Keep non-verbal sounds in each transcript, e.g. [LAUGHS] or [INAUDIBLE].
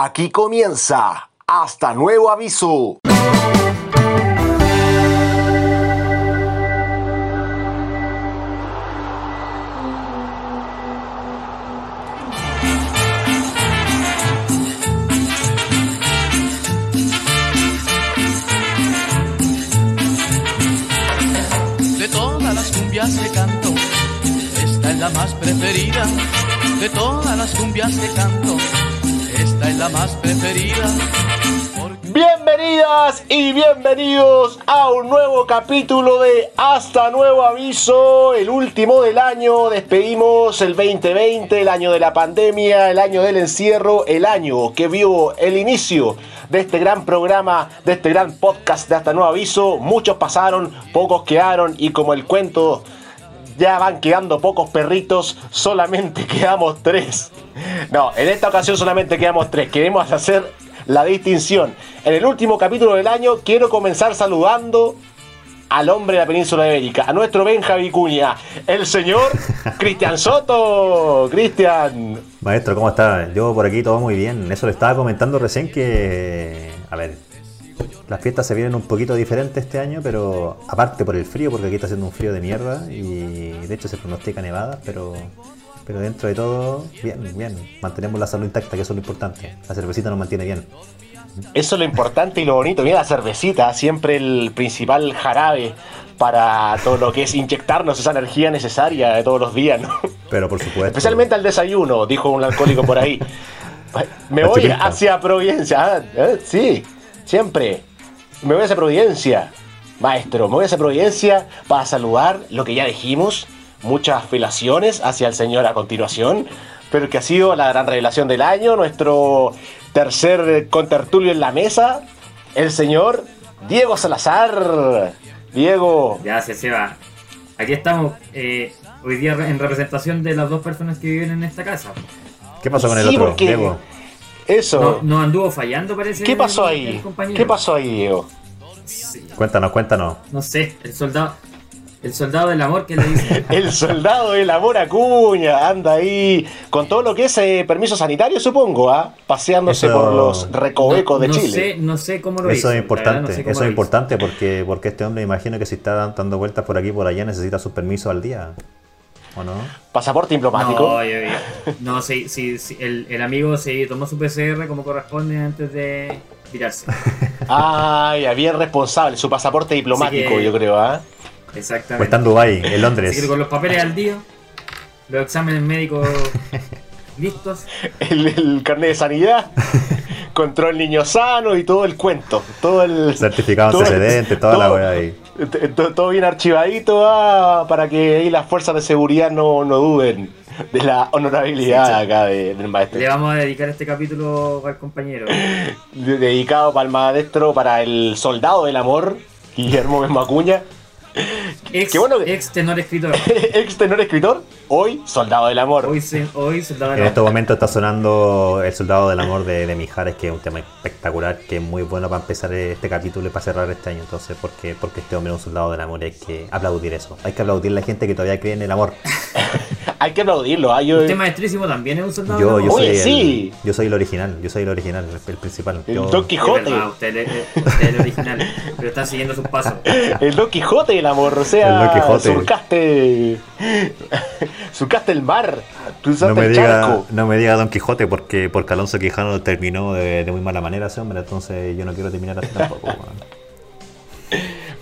Aquí comienza Hasta Nuevo Aviso. De todas las cumbias que canto, esta es la más preferida. De todas las cumbias que canto, esta es la más preferida. Bienvenidas y bienvenidos a un nuevo capítulo de Hasta Nuevo Aviso, el último del año. Despedimos el 2020, el año de la pandemia, el año del encierro, el año que vio el inicio de este gran programa, de este gran podcast de Hasta Nuevo Aviso. Muchos pasaron, pocos quedaron y como el cuento ya van quedando pocos perritos, solamente [LAUGHS] quedamos tres. No, en esta ocasión solamente quedamos tres. Queremos hacer la distinción. En el último capítulo del año quiero comenzar saludando al hombre de la península ibérica, a nuestro Benja Vicuña, el señor [LAUGHS] Cristian Soto. Cristian, Maestro, ¿cómo está? Yo por aquí todo muy bien. Eso le estaba comentando recién que, a ver, las fiestas se vienen un poquito diferentes este año, pero aparte por el frío, porque aquí está haciendo un frío de mierda y de hecho se pronostica nevada, pero, pero dentro de todo, bien, bien. Mantenemos la salud intacta, que eso es lo importante. La cervecita nos mantiene bien. eso es lo importante y lo bonito. Mira la cervecita, siempre el principal jarabe para todo lo que es inyectarnos esa energía necesaria de todos los días, ¿no? Pero por supuesto. Especialmente al desayuno, dijo un alcohólico por ahí. [LAUGHS] Me La voy hacia Providencia. Eh, sí, siempre. Me voy hacia Providencia. Maestro, me voy hacia Providencia para saludar lo que ya dijimos. Muchas felaciones hacia el Señor a continuación. Pero que ha sido la gran revelación del año. Nuestro tercer contertulio en la mesa. El señor Diego Salazar. Diego, Ya se, se va. Aquí estamos eh, hoy día en representación de las dos personas que viven en esta casa. ¿Qué pasó con el Sí, otro, porque- Diego? Eso. No, no anduvo fallando, parece. ¿Qué pasó el- ahí? el. ¿Qué pasó ahí, Diego? Sí, Cuéntanos, cuéntanos. no sé, el soldado. El soldado del amor que le dice. [LAUGHS] El soldado del amor Acuña anda ahí con todo lo que es eh, permiso sanitario, supongo, ¿ah? Paseándose Eso- por los recovecos no, de no Chile. Sé, no sé cómo lo hizo. Eso es la verdad, importante, no sé eso es hizo. importante porque, porque este hombre imagino que si está dan- dando vueltas por aquí y por allá necesita su permiso al día. ¿O no? Pasaporte diplomático. No, yo- yo- no sí, sí, sí, el, el amigo sí tomó su PCR como corresponde antes de tirarse. [LAUGHS] Ay, bien responsable. Su pasaporte diplomático, que- yo creo, ¿ah? O Exactamente. está en Dubái, en Así que Londres. con los papeles al día, los exámenes médicos [LAUGHS] listos. El, el carnet de sanidad, [LAUGHS] control niño sano y todo el cuento. Todo el. Certificado todo- antecedente, toda la weá ahí. T- Todo bien archivadito ah, para que ahí las fuerzas de seguridad no, no duden de la honorabilidad Sí, acá de- del maestro. Le vamos a dedicar este capítulo al compañero. De- dedicado para el maestro, para el soldado del amor, Guillermo Macuña, Ex, Qué bueno que- ex tenor escritor. [LAUGHS] ex tenor escritor, hoy soldado del amor. Hoy, soldado En estos momentos está sonando El Soldado del Amor de, de Mijares, que es un tema espectacular, que es muy bueno para empezar este capítulo y para cerrar este año. Entonces, porque, porque este hombre es un soldado del amor y hay que aplaudir eso. Hay que aplaudir a la gente que todavía cree en el amor. [LAUGHS] Hay que aplaudirlo. ah, yo- Usted maestrísimo también es un soldado Yo, yo. Oye, soy sí. el, yo soy el original, yo soy el original, el, el principal. el Yo- Don Quijote. verdad, usted es el- usted es el original, pero está siguiendo sus pasos. [LAUGHS] El Don Quijote del amor, o sea, El Don Quijote. surcaste. [LAUGHS] surcaste el mar, cruzaste no me el diga, charco. no me diga Don Quijote porque porque Alonso Quijano terminó de, de muy mala manera ese hombre, entonces yo no quiero terminar así tampoco.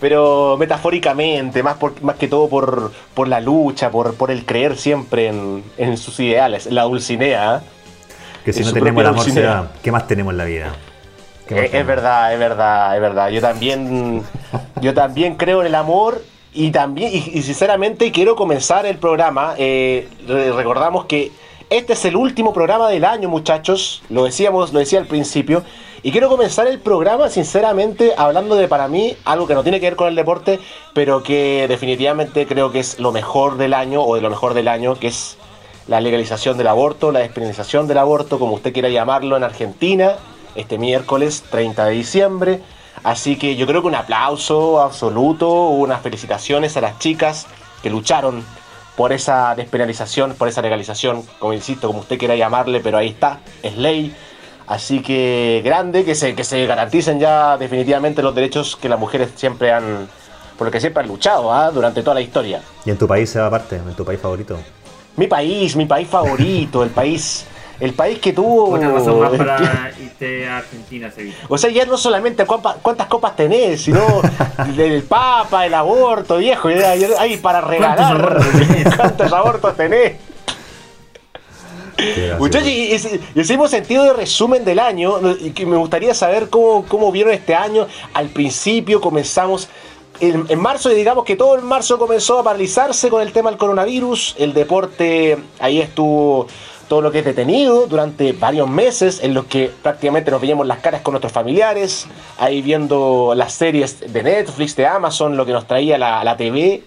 Pero metafóricamente, más, por, más que todo por, por la lucha, por, por el creer siempre en, en sus ideales, la Dulcinea. ¿eh? Que si no tenemos el amor, Dulcinea. ¿qué más tenemos en la vida? ¿Qué más Eh, Es, verdad, es verdad, es verdad. Yo también, [LAUGHS] yo también creo en el amor y también, y, y sinceramente quiero comenzar el programa. eh, re- recordamos que este es el último programa del año, muchachos. Lo decíamos, lo decía al principio. Y quiero comenzar el programa, sinceramente, hablando de para mí algo que no tiene que ver con el deporte, pero que definitivamente creo que es lo mejor del año o de lo mejor del año, que es la legalización del aborto, la despenalización del aborto, como usted quiera llamarlo, en Argentina, este miércoles 30 de diciembre. Así que yo creo que un aplauso absoluto, unas felicitaciones a las chicas que lucharon por esa despenalización, por esa legalización, como insisto, como usted quiera llamarle, pero ahí está, es ley. Así que grande, que se, que se garanticen ya definitivamente los derechos que las mujeres siempre han, por lo que siempre han luchado ¿ah? durante toda la historia. ¿Y en tu país se va aparte? ¿En tu país favorito? Mi país, mi país favorito, el país, el país que tuvo. Otra razón más para irte a Argentina, Sevilla. O sea, ya no solamente cuántas, copas tenés, sino el papa, el aborto, viejo, hay para regalar. ¿Cuántos abortos tenés? Muchachos, y, y- y hicimos sentido de resumen del año, y que me gustaría saber cómo, cómo vieron este año. Al principio comenzamos, en, en marzo, y digamos que todo el marzo comenzó a paralizarse con el tema del coronavirus, el deporte ahí estuvo todo lo que es detenido durante varios meses en los que prácticamente nos veíamos las caras con nuestros familiares, ahí viendo las series de Netflix, de Amazon, lo que nos traía la, la TV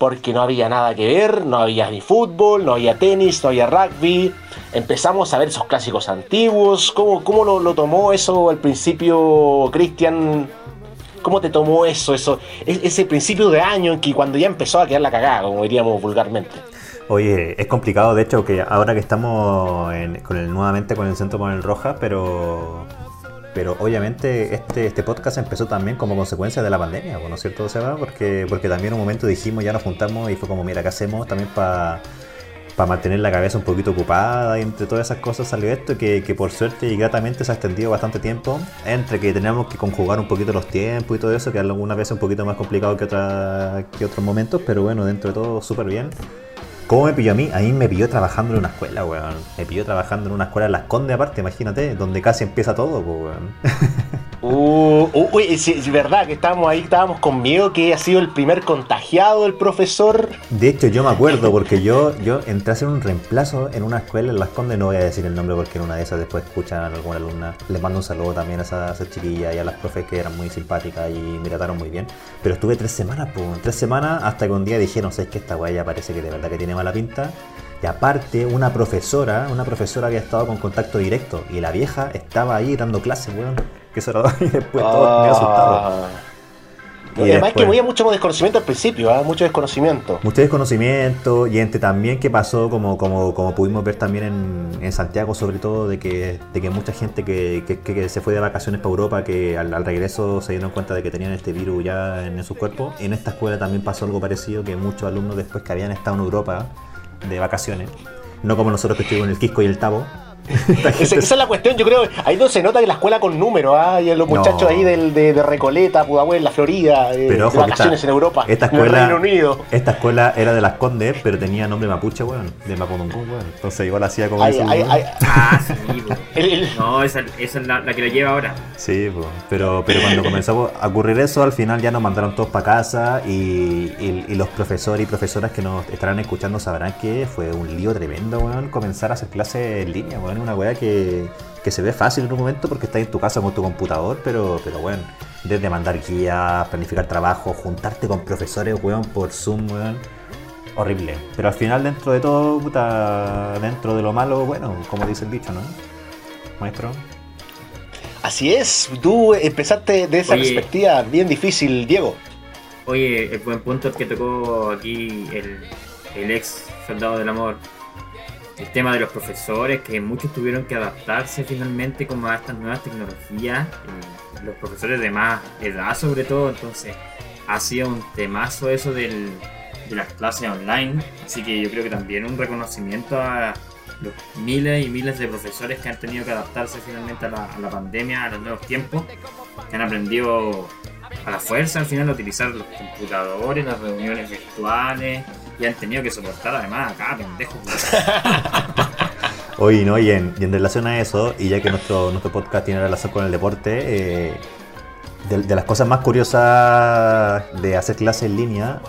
porque no había nada que ver, no había ni fútbol, no había tenis, no había rugby. Empezamos a ver esos clásicos antiguos. ¿Cómo, cómo lo, tomó eso al principio, Cristian? ¿Cómo te tomó eso, eso, ese principio de año en que cuando ya empezó a quedar la cagada, como diríamos vulgarmente? Oye, es complicado, de hecho, que ahora que estamos con el, nuevamente con el Centro Manuel Roja, pero pero obviamente este, este podcast empezó también como consecuencia de la pandemia, ¿no es cierto, Seba? Porque, porque también en un momento dijimos, ya nos juntamos y fue como, mira, ¿qué hacemos también para mantener la cabeza un poquito ocupada y entre todas esas cosas salió esto que, que por suerte y gratamente se ha extendido bastante tiempo entre que teníamos que conjugar un poquito los tiempos y todo eso, que algunas veces un poquito más complicado que, otra, que otros momentos, pero bueno, dentro de todo súper bien. ¿Cómo me pilló a mí? A mí me pilló trabajando en una escuela, weón. Me pilló trabajando en una escuela en Las Condes, aparte, imagínate, donde casi empieza todo, pues, weón. [LAUGHS] Uy, sí, es verdad que estábamos ahí, estábamos con miedo que ha sido el primer contagiado el profesor. De hecho, yo me acuerdo [LAUGHS] porque yo, yo entré a hacer un reemplazo en una escuela en Las Condes, no voy a decir el nombre porque en una de esas después escuchan a alguna alumna. Les mando un saludo también a esa, a esa chiquilla y a las profes que eran muy simpáticas y me trataron muy bien. Pero estuve tres semanas, pues, tres semanas hasta que un día dijeron, sé que esta guay ya parece que de verdad que tiene mala pinta. Y aparte, una profesora, una profesora había estado con contacto directo y la vieja estaba ahí dando clases, weón. Que eso era y después todo me asustado. Ah. Y Y además después- que había mucho desconocimiento al principio, ¿ah? mucho desconocimiento. Mucho desconocimiento y entre también que pasó, como, como, como pudimos ver también en, en Santiago, sobre todo, de que, de que mucha gente que, que- que se fue de vacaciones para Europa, que al, al regreso se dieron cuenta de que tenían este virus ya en, sus cuerpos. En esta escuela también pasó algo parecido, que muchos alumnos después que habían estado en Europa de vacaciones, no como nosotros que estuvimos en el Quisco y el Tabo. [LAUGHS] Esa, es la cuestión, yo creo, ahí no se nota que la escuela con números, ¿ah? y los No. muchachos ahí del, de, de Recoleta, Pudahuel, la Florida, eh, Pero de ojo, vacaciones esta- en Europa, esta en el escuela, Reino Unido. esta escuela era de las Condes, pero tenía nombre mapuche, weón, de Mapudungun, weón. Entonces igual hacía como Ay, eso, ay, weón. ay, Ah, sí, po. [LAUGHS] el- el- No, esa, esa es la, la que la lleva ahora. Sí, po. pero, pero cuando comenzó a ocurrir eso, al final ya nos mandaron todos para casa y, y- y los profesores y profesoras que nos estarán escuchando sabrán que fue un lío tremendo, weón, comenzar a hacer clases en línea, weón, una weá que, que se ve fácil en un momento porque estás en tu casa con tu computador, pero, pero bueno, desde mandar guías, planificar trabajo, juntarte con profesores, weón, por Zoom, weón. Horrible. Pero al final, dentro de todo, puta, dentro de lo malo, bueno, como dice el dicho, ¿no? Maestro. así es, tú empezaste de esa Oye. perspectiva bien difícil, Diego. Oye, el buen punto es que tocó aquí el, el ex soldado del amor. El tema de los profesores, que muchos tuvieron que adaptarse finalmente como a estas nuevas tecnologías. los profesores de más edad sobre todo, entonces ha sido un temazo eso del, de las clases online. Así que yo creo que también un reconocimiento a los miles y miles de profesores que han tenido que adaptarse finalmente a la, a la pandemia, a los nuevos tiempos, que han aprendido a la fuerza al final a utilizar los computadores, las reuniones virtuales y han tenido que soportar además acá, pendejos. Oye, no, y en, y en relación a eso, y ya que nuestro, nuestro podcast tiene relación con el deporte, eh, de, de las cosas más curiosas de hacer clases en línea,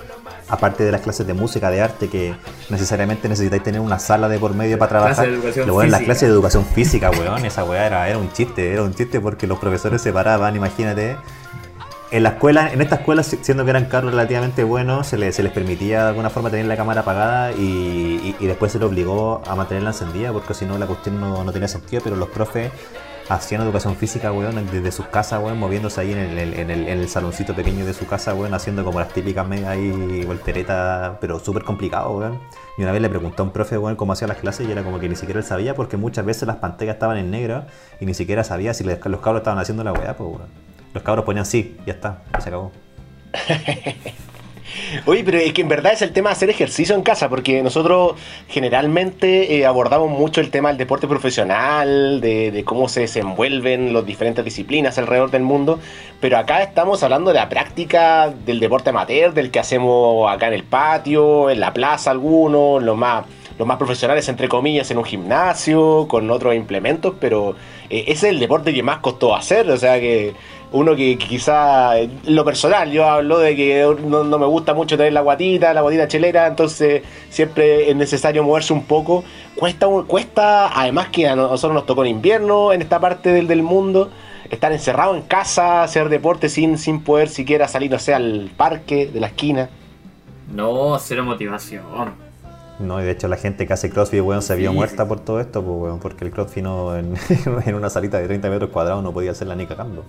aparte de las clases de música, de arte, que necesariamente necesitáis tener una sala de por medio para trabajar, lo bueno, las clases de educación física, weón, esa weá era, era un chiste, era un chiste porque los profesores se paraban, imagínate. En la escuela, en esta escuela, si- siendo que eran carros relativamente buenos, se les, permitía de alguna forma tener la cámara apagada y, después se les obligó a mantenerla encendida porque si no la cuestión no, no tenía sentido, pero los profes haciendo educación física, weón, desde sus casas, weón, moviéndose ahí en el, en el, saloncito pequeño de su casa, weón, haciendo como las típicas medias ahí volteretas, pero súper complicado, weón. Y una vez le preguntó a un profe, weón, cómo hacía las clases y era como que ni siquiera él sabía porque muchas veces las pantallas estaban en negro y ni siquiera sabía si los cabros estaban haciendo la weá, pues, weón. Los cabros ponían sí, ya está, se acabó. [LAUGHS] Oye, pero es que en verdad es el tema de hacer ejercicio en casa, porque nosotros generalmente eh, abordamos mucho el tema del deporte profesional, de, de cómo se desenvuelven las diferentes disciplinas alrededor del mundo, pero acá estamos hablando de la práctica del deporte amateur, del que hacemos acá en el patio, en la plaza algunos, los más, los más profesionales entre comillas en un gimnasio, con otros implementos, pero eh, ese es el deporte que más costó hacer, o sea que uno que, quizá, lo personal, yo hablo de que no, me gusta mucho tener la guatita, la guatita chelera, entonces siempre es necesario moverse un poco. Cuesta, cuesta además que a nosotros nos tocó en invierno en esta parte del, del mundo, estar encerrado en casa, hacer deporte sin, sin poder siquiera salir, no sé, al parque de la esquina. No, cero motivación. No, y de hecho la gente que hace CrossFit, weón, se vio Sí, muerta sí. por todo esto, pues, weón, porque el CrossFit no, en, [LAUGHS] en una salita de 30 metros cuadrados no podía hacerla ni cagando.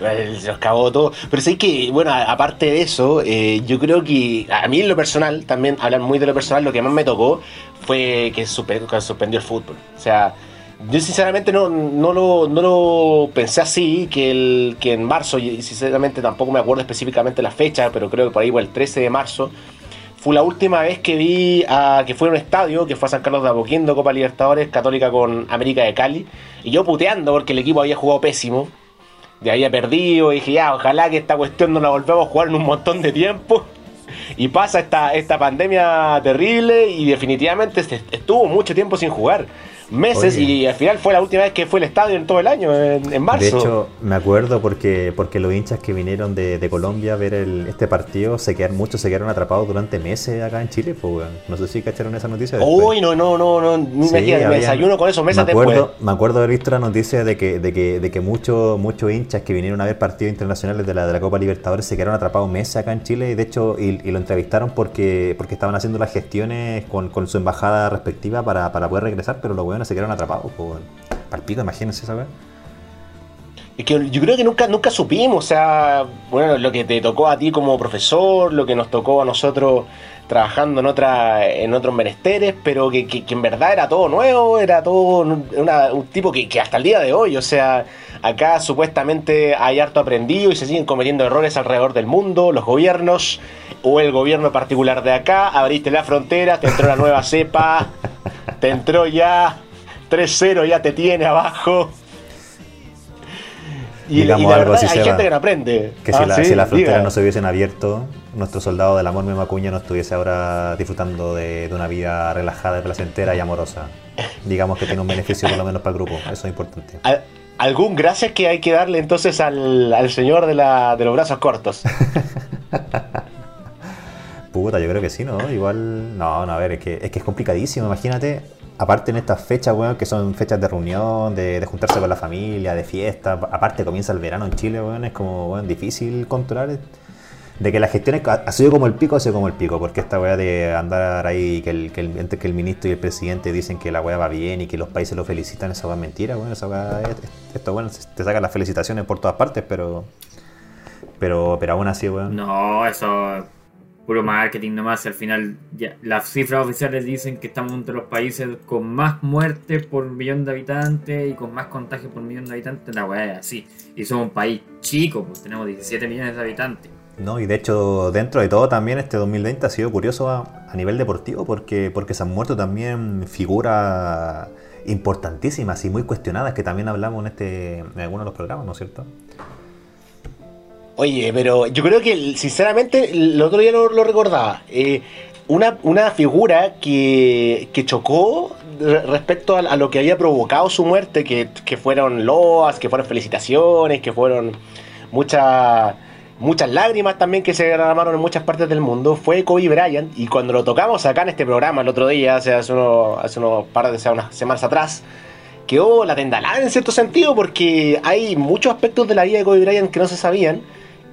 Los cagó todo. Pero sé que, bueno, aparte de eso, eh, yo creo que a mí en lo personal, también hablar muy de lo personal, lo que más me tocó fue que suspendió el fútbol. O sea, yo sinceramente no, no, lo, no lo pensé así, que, el, que en marzo, y sinceramente tampoco me acuerdo específicamente la fecha, pero creo que por ahí fue el 13 de marzo, fue la última vez que vi a, que fue a un estadio, que fue a San Carlos de Apoquindo, Copa Libertadores, Católica con América de Cali, y yo puteando porque el equipo había jugado pésimo, de había perdido, y dije, ya, ojalá que esta cuestión no la volvamos a jugar en un montón de tiempo. [LAUGHS] Y pasa esta, esta pandemia terrible y definitivamente estuvo mucho tiempo sin jugar. Meses Oye. y al final fue la última vez que fue el estadio en todo el año, en, en marzo. De hecho, me acuerdo porque, porque los hinchas que vinieron de, de Colombia a ver el- este partido, se quedaron, muchos se quedaron atrapados durante meses acá en Chile, pues. No sé si cacharon esa noticia. Uy, no, no, no, no, Sí, me desayuno con esos meses me acuerdo, después. Me acuerdo haber visto la noticia de que, de que, de que muchos muchos hinchas que vinieron a ver partidos internacionales de la, de la Copa Libertadores se quedaron atrapados meses acá en Chile y de hecho y, y lo entrevistaron porque, porque estaban haciendo las gestiones con, con su embajada respectiva para, para poder regresar, pero los se quedaron atrapados, weón. Palpito, imagínense esa weá. Es que yo creo que nunca, nunca supimos, o sea, bueno, lo que te tocó a ti como profesor, lo que nos tocó a nosotros trabajando en otra, en otros menesteres, pero que, que- en verdad era todo nuevo, era todo un tipo que, que hasta el día de hoy, o sea, acá supuestamente hay harto aprendido y se siguen cometiendo errores alrededor del mundo, los gobiernos o el gobierno particular de acá, abriste la frontera, te entró la nueva cepa, [LAUGHS] te entró ya 3-0, ya te tiene abajo. Y, Digamos y la algo, verdad, si hay gente va. que no aprende. Que Ah, si, la, sí, si las fronteras diga. no se hubiesen abierto, nuestro soldado del amor Mema Cuña no estuviese ahora disfrutando de, de una vida relajada, placentera y amorosa. Digamos que tiene un beneficio por lo menos para el grupo, eso es importante. Al- algún gracias que hay que darle entonces al, al señor de, la, de los brazos cortos. [LAUGHS] Puta, yo creo que sí, ¿no? Igual, no, no, a ver, es que es, que es complicadísimo, imagínate. Aparte en estas fechas, weón, que son fechas de reunión, de, juntarse con la familia, de fiesta. Aparte comienza el verano en Chile, weón, es como, weón, difícil controlar. De que la gestión es- ha sido como el pico, ha sido como el pico. Porque esta weá de andar ahí, que el, que el, que el ministro y el presidente dicen que la weá va bien y que los países lo felicitan, esa weá es mentira, weón. Esa esto, bueno, te sacan las felicitaciones por todas partes, pero... Pero, pero aún así, weón. No, eso puro marketing nomás. Al final, ya, las cifras oficiales dicen que estamos entre los países con más muertes por millón de habitantes y con más contagios por millón de habitantes. La weá es así. Y somos un país chico, pues tenemos 17 millones de habitantes. No, y de hecho, dentro de todo también este 2020 ha sido curioso a, a nivel deportivo porque, porque se han muerto también figuras importantísimas y muy cuestionadas que también hablamos en, este, en algunos de los programas, ¿no es cierto? Oye, pero yo creo que, sinceramente, el otro día lo, recordaba. eh, una, una figura que, que chocó re- respecto a, lo que había provocado su muerte, que, que fueron loas, que fueron felicitaciones, que fueron muchas muchas lágrimas también que se derramaron en muchas partes del mundo, fue Kobe Bryant. Y cuando lo tocamos acá en este programa el otro día, hace, hace, unos, hace unos par de unas semanas atrás, quedó la tendalada en cierto sentido porque hay muchos aspectos de la vida de Kobe Bryant que no se sabían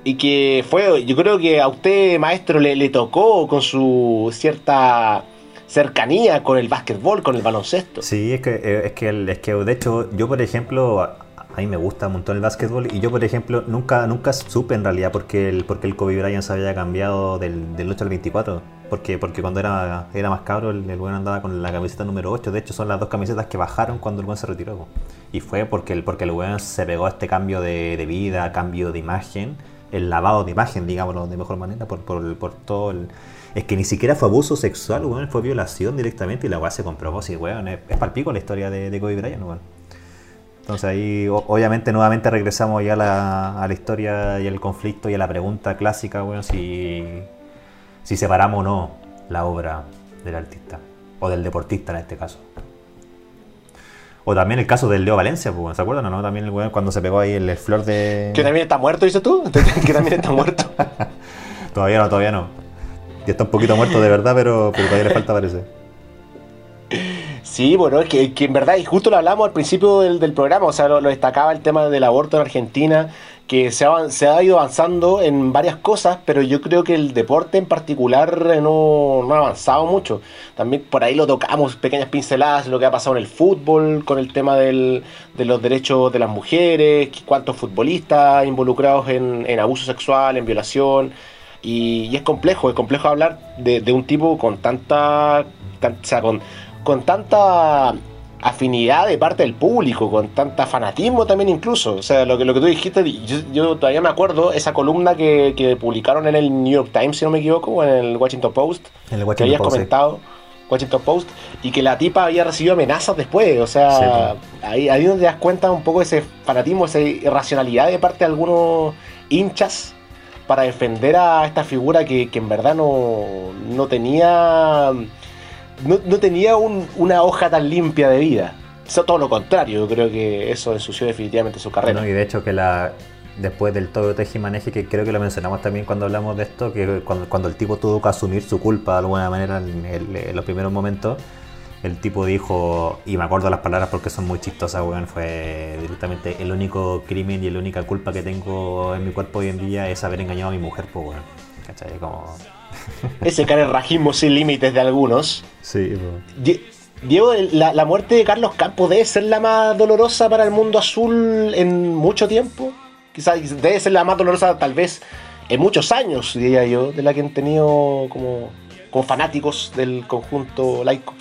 y que fue, yo creo que a usted, maestro, le, le tocó con su cierta cercanía con el básquetbol, con el baloncesto. Sí, es que, eh, es que, es que de hecho, yo por ejemplo, a mí me gusta un montón el básquetbol y yo por ejemplo nunca, nunca supe en realidad porque el, porque el Kobe Bryant se había cambiado del, del 8 al 24. Porque, porque cuando era, era más cabro el, el andaba con la camiseta número 8. De hecho son las dos camisetas que bajaron cuando el buen se retiró. Y fue porque el, porque el se pegó a este cambio de, de vida, cambio de imagen, el lavado de imagen, digámoslo de mejor manera, por, por, todo el... Es que ni siquiera fue abuso sexual, weón, fue violación directamente y la weá se comprobó. Sí, weón, es, es palpico la historia de, de Kobe Bryant, weón. Entonces ahí obviamente nuevamente regresamos ya a la, a la historia y al conflicto y a la pregunta clásica, bueno, si, si separamos o no la obra del artista o del deportista en este caso. O también el caso del Leo Valencia, pues, ¿se acuerdan o no? También el weón cuando se pegó ahí el, el flor de... Que también está muerto, dices tú. [LAUGHS] que también está muerto. [LAUGHS] Todavía no, todavía no. Ya está un poquito muerto de verdad, pero, pero todavía le falta parece. Sí, bueno, es que, que en verdad, y justo lo hablamos al principio del, del programa, o sea, lo, lo destacaba el tema del aborto en Argentina, que se ha, se ha ido avanzando en varias cosas, pero yo creo que el deporte en particular eh, no, no ha avanzado mucho. También por ahí lo tocamos, pequeñas pinceladas, lo que ha pasado en el fútbol, con el tema del, de los derechos de las mujeres, cuántos futbolistas involucrados en, en abuso sexual, en violación. Y, es complejo, es complejo hablar de, un tipo con tanta, tan- o sea, con, con tanta afinidad de parte del público, con tanta fanatismo también incluso. O sea, lo que, lo que tú dijiste, yo, yo todavía me acuerdo esa columna que, que publicaron en el New York Times, si no me equivoco, o en el Washington Post, En el que habías Post, sí. comentado. Washington Post y que la tipa había recibido amenazas después, o sea, Sí, ahí, ahí donde te das cuenta un poco ese fanatismo, esa irracionalidad de parte de algunos hinchas para defender a esta figura que, que en verdad no, no tenía no, tenía un- una hoja tan limpia de vida. Eso todo lo contrario, yo creo que eso ensució definitivamente su carrera. Y de hecho que la después del todo tejimaneje, que creo que lo mencionamos también cuando hablamos de esto, que cuando, el tipo tuvo que asumir su culpa de alguna manera en los primeros momentos, el tipo dijo, y me acuerdo las palabras porque son muy chistosas, weón, fue directamente el único crimen y la única culpa que tengo en mi cuerpo hoy en día es haber engañado a mi mujer, pues, weón. ¿Cachai? Como... Ese carerrajismo sin límites de algunos. Sí, Die- Diego, la, la muerte de Carlos Campos debe ser la más dolorosa para el mundo azul en mucho tiempo. Quizás debe ser la más dolorosa tal vez en muchos años, diría yo, de la que han tenido como, como fanáticos del conjunto laico.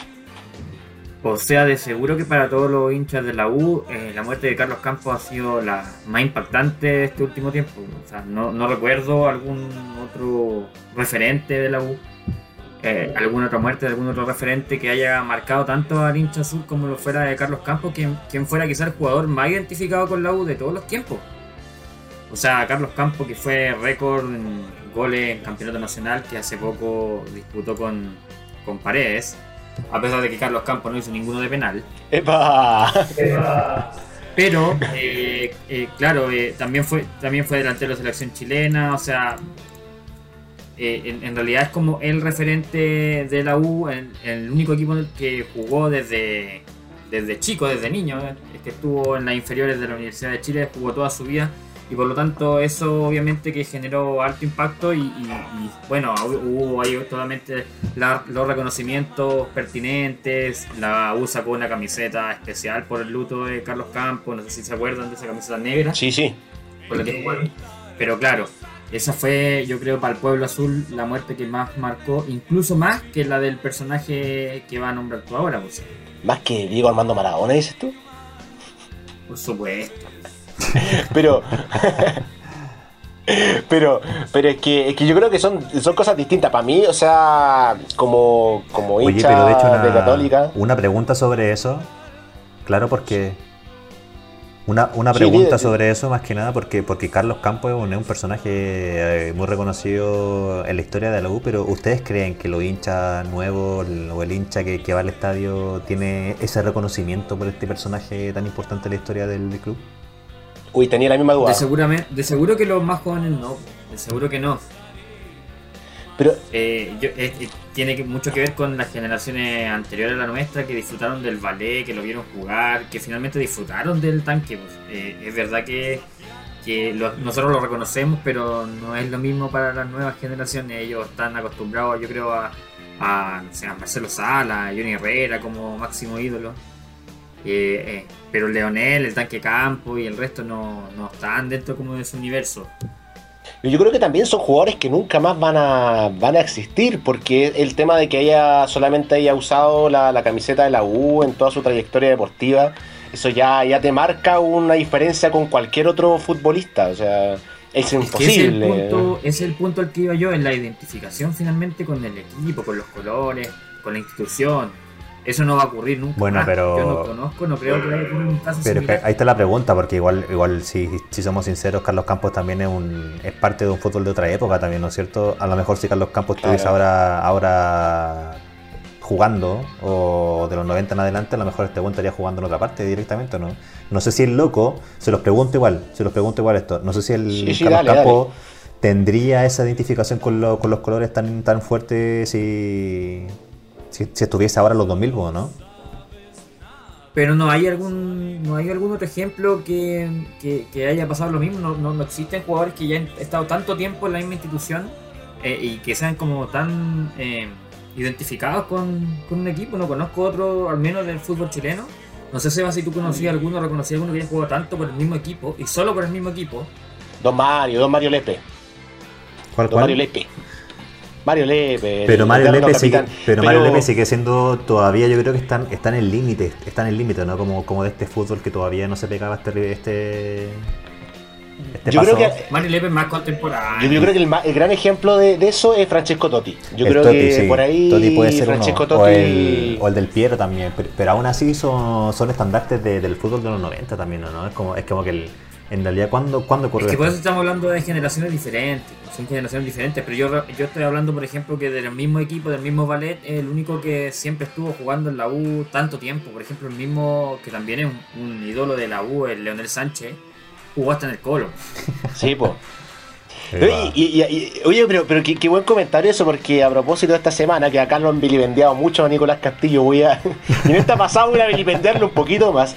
O sea, de seguro que para todos los hinchas de la U, eh, la muerte de Carlos Campos ha sido la más impactante de este último tiempo. O sea, no, recuerdo algún otro referente de la U, eh, alguna otra muerte de algún otro referente que haya marcado tanto al hincha azul como lo fuera de Carlos Campos, quien, quien fuera quizás el jugador más identificado con la U de todos los tiempos. O sea, Carlos Campos, que fue récord en goles en campeonato nacional, que hace poco disputó con, con Paredes, a pesar de que Carlos Campos no hizo ninguno de penal. ¡Epa! Pero, eh, eh, claro, eh, también, fue, también fue delantero de la selección chilena, o sea, en, en realidad es como el referente de la U, el, el único equipo en el que jugó desde, desde chico, desde niño, es que estuvo en las inferiores de la Universidad de Chile, jugó toda su vida y por lo tanto eso obviamente que generó alto impacto y, y- y, bueno, hubo ahí totalmente la- los reconocimientos pertinentes, la U sacó una camiseta especial por el luto de Carlos Campos, no sé si se acuerdan de esa camiseta negra Sí, sí. por la que jugaron. Pero claro, esa fue, yo creo, para el pueblo azul la muerte que más marcó, incluso más que la del personaje que va a nombrar tú ahora, pues, Más que Diego Armando Maradona, dices tú. por supuesto. [LAUGHS] Pero. pero, pero es que, es que yo creo que son, son cosas distintas. Para mí, o sea, como, como Oye, hincha pero de hecho una, Católica. una pregunta sobre eso. Claro, porque... Una, una pregunta sobre eso más que nada porque, porque Carlos Campos es un, es un personaje eh, muy reconocido en la historia de la U, pero ¿ustedes creen que los hinchas nuevos o el hincha que, que va al estadio tiene ese reconocimiento por este personaje tan importante en la historia del, del club? Uy, tenía la misma duda. De, seguramente, de seguro que los más jóvenes no, de seguro que no. Pero, Eh, yo- eh, eh, tiene mucho que ver con las generaciones anteriores a la nuestra que disfrutaron del ballet, que lo vieron jugar, que finalmente disfrutaron del tanque. pues. Eh, es verdad que que lo- nosotros lo reconocemos, pero no es lo mismo para las nuevas generaciones. Ellos están acostumbrados, yo creo, a, a, a Marcelo Sala, a Johnny Herrera como máximo ídolo. Eh, eh, pero Leonel, el tanque campo y el resto no, no están dentro como de su universo. Yo creo que también son jugadores que nunca más van a, van a existir, porque el tema de que ella solamente haya usado la, la camiseta de la U en toda su trayectoria deportiva, eso ya, ya te marca una diferencia con cualquier otro futbolista. O sea, es Es que imposible. es el punto, ese es el punto al que iba yo, en la identificación finalmente con el equipo, con los colores, con la institución. Eso no va a ocurrir nunca. Bueno, más. pero- Yo no conozco, no creo que vaya a ocurrir un caso Pero similar. ahí está la pregunta, porque igual, igual si, si somos sinceros, Carlos Campos también es un es parte de un fútbol de otra época también, ¿no es cierto? A lo mejor si Carlos Campos estuviese Claro. ahora, ahora jugando, o de los 90 en adelante, a lo mejor este buen estaría jugando en otra parte directamente, ¿no? No sé si el loco, se los pregunto igual, se los pregunto igual esto, no sé si el Sí, sí, Carlos dale, Campos tendría esa identificación con, lo- con los colores tan, tan fuerte si, si, si estuviese ahora en los 2000, ¿o ¿no? Pero no hay algún no hay algún otro ejemplo que, que- que haya pasado lo mismo. No, no, no existen jugadores que ya han estado tanto tiempo en la misma institución eh, y que sean como tan eh, identificados con, con un equipo. No conozco otro, al menos del fútbol chileno. No sé, Seba, si tú conocías alguno, reconocías alguno que haya jugado tanto por el mismo equipo y solo por el mismo equipo. Don Mario, Don Mario Lepe. ¿Cuál, Don cuál? Mario Lepe. Mario Lepe. Pero Mario Lepe, sigue, capitán. pero Mario Lepe sigue siendo todavía, yo creo que están, están en el límite, están en el límite, ¿no? Como, como de este fútbol que todavía no se pegaba este este, este Yo creo que- Mario Lepe es más contemporáneo. Yo, yo creo que el, el gran ejemplo de, de eso es Francesco Totti. Yo El creo Totti, que sí. por ahí Totti puede ser Francesco uno, Totti. o, el, o el del Piero también, pero, pero aún así son, son estandartes de- del fútbol de los 90 también, ¿no? Es como, es como que el, en realidad, ¿cuándo, ¿cuándo ocurrió Es que por eso estamos hablando de generaciones diferentes, son generaciones diferentes, pero yo, yo estoy hablando, por ejemplo, que del mismo equipo, del mismo ballet, el único que siempre estuvo jugando en la U tanto tiempo, por ejemplo, el mismo que también es un, un ídolo de la U, el Leonel Sánchez, jugó hasta en el Colo. [LAUGHS] Sí, pues. Oye, y- y- y- oye, pero, pero qué, qué buen comentario eso, porque a propósito de esta semana, que acá lo han vilipendiado mucho a Nicolás Castillo, voy a. [LAUGHS] y en esta pasada voy a vilipendiarlo un poquito más.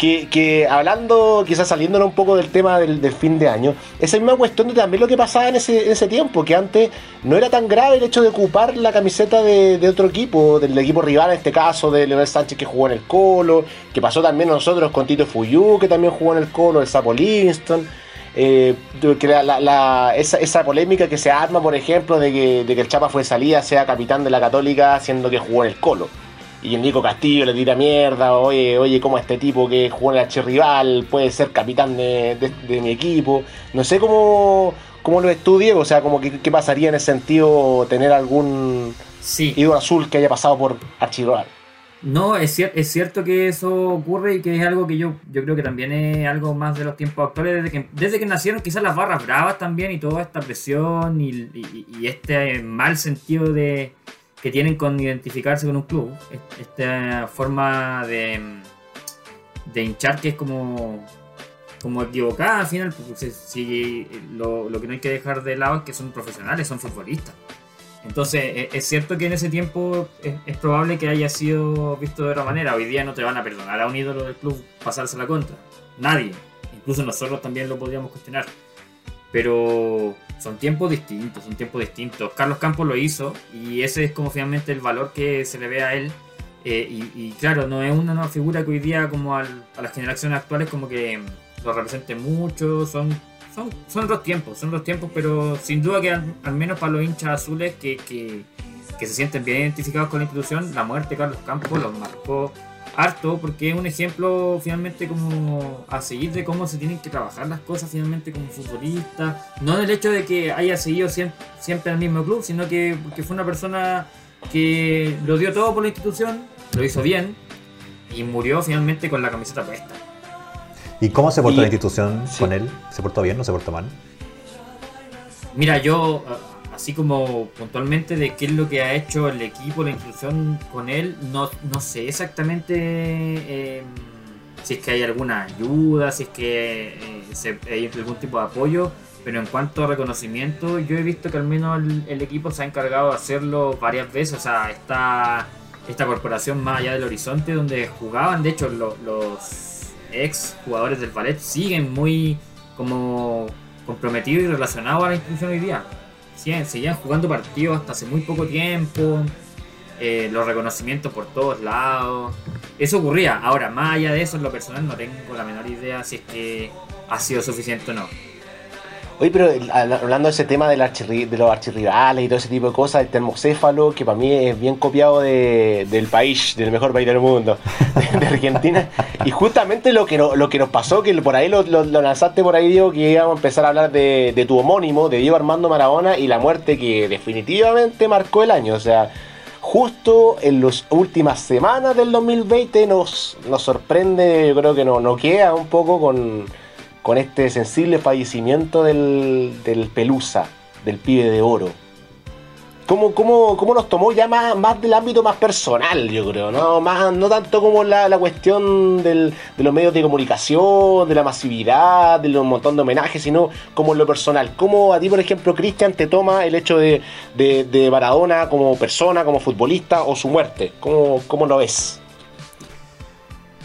Que, que hablando, quizás saliéndonos un poco del tema del, fin de año, esa misma cuestión de también lo que pasaba en ese, en ese tiempo, que antes no era tan grave el hecho de ocupar la camiseta de, de otro equipo, del equipo rival en este caso, de Leonel Sánchez que jugó en el Colo, que pasó también nosotros con Tito Fuyú, que también jugó en el Colo, el Sapo Livingston. Eh, que la- la- la- esa, esa polémica que se arma, por ejemplo, de que, de que el Chapa fue salida, sea capitán de la Católica, siendo que jugó en el Colo. Y el Nico Castillo le tira mierda, oye, oye, ¿cómo este tipo que jugó en el archirrival puede ser capitán de, de- de mi equipo? No sé cómo, cómo lo Diego, o sea, como que, qué pasaría en ese sentido tener algún Sí, ídolo azul que haya pasado por archirrival. no, es, cier- es cierto que eso ocurre y que es algo que yo, yo creo que también es algo más de los tiempos actuales, desde que, desde que nacieron quizás las barras bravas también y toda esta presión y, y- y este mal sentido de que tienen con identificarse con un club, es- esta forma de, de hinchar que es como, como equivocada al final, porque si lo, lo que no hay que dejar de lado es que son profesionales, son futbolistas. Entonces, e- es cierto que en ese tiempo es, es probable que haya sido visto de otra manera. Hoy día no te van a perdonar a un ídolo del club pasarse la contra. Nadie. Incluso nosotros también lo podríamos cuestionar. Pero son tiempos distintos, son tiempos distintos. Carlos Campos lo hizo y ese es como finalmente el valor que se le ve a él. Eh, y, y claro, no es una nueva figura que hoy día como al- a las generaciones actuales como que lo represente mucho. Son, son, son otros tiempos, son otros tiempos, pero sin duda que al, al menos para los hinchas azules que, que, que se sienten bien identificados con la institución, la muerte de Carlos Campos los marcó harto porque es un ejemplo finalmente como a seguir de cómo se tienen que trabajar las cosas finalmente como futbolista no en el hecho de que haya seguido siempre, siempre al mismo club sino que porque fue una persona que lo dio todo por la institución lo hizo bien y murió finalmente con la camiseta puesta ¿Y cómo se portó Y- la institución sí. con él? ¿Se portó bien o se portó mal? Mira, yo, así como puntualmente de qué es lo que ha hecho el equipo, la institución con él, no, no sé exactamente eh, si es que hay alguna ayuda, si es que eh, se- hay algún tipo de apoyo, pero en cuanto a reconocimiento, yo he visto que al menos el, el equipo se ha encargado de hacerlo varias veces, o sea, está esta corporación más allá del horizonte donde jugaban, de hecho lo- los ex jugadores del ballet siguen muy como comprometido y relacionado a la institución hoy día. Seguían jugando partidos hasta hace muy poco tiempo, eh, los reconocimientos por todos lados. Eso ocurría. Ahora, más allá de eso, en lo personal no tengo la menor idea si es que ha sido suficiente o no. Oye, pero hablando de ese tema de los archirrivales y todo ese tipo de cosas, el termocéfalo, que para mí es bien copiado de- del país, del mejor país del mundo, [LAUGHS] de, Argentina. Y justamente lo que, no- lo que nos pasó, que por ahí lo, lanzaste por ahí, Diego, que íbamos a empezar a hablar de, de tu homónimo, de Diego Armando Maradona, y la muerte que definitivamente marcó el año. O sea, justo en las últimas semanas del 2020 nos, nos sorprende, yo creo que no, no queda un poco con, con este sensible fallecimiento del, del Pelusa, del pibe de oro. ¿Cómo, cómo, cómo nos tomó ya más, más del ámbito más personal, yo creo? No, más, no tanto como la, la cuestión del- de los medios de comunicación, de la masividad, de un montón de homenajes, sino como en lo personal. ¿Cómo a ti, por ejemplo, Cristian, te toma el hecho de, de, de como persona, como futbolista o su muerte? ¿Cómo, cómo lo ves?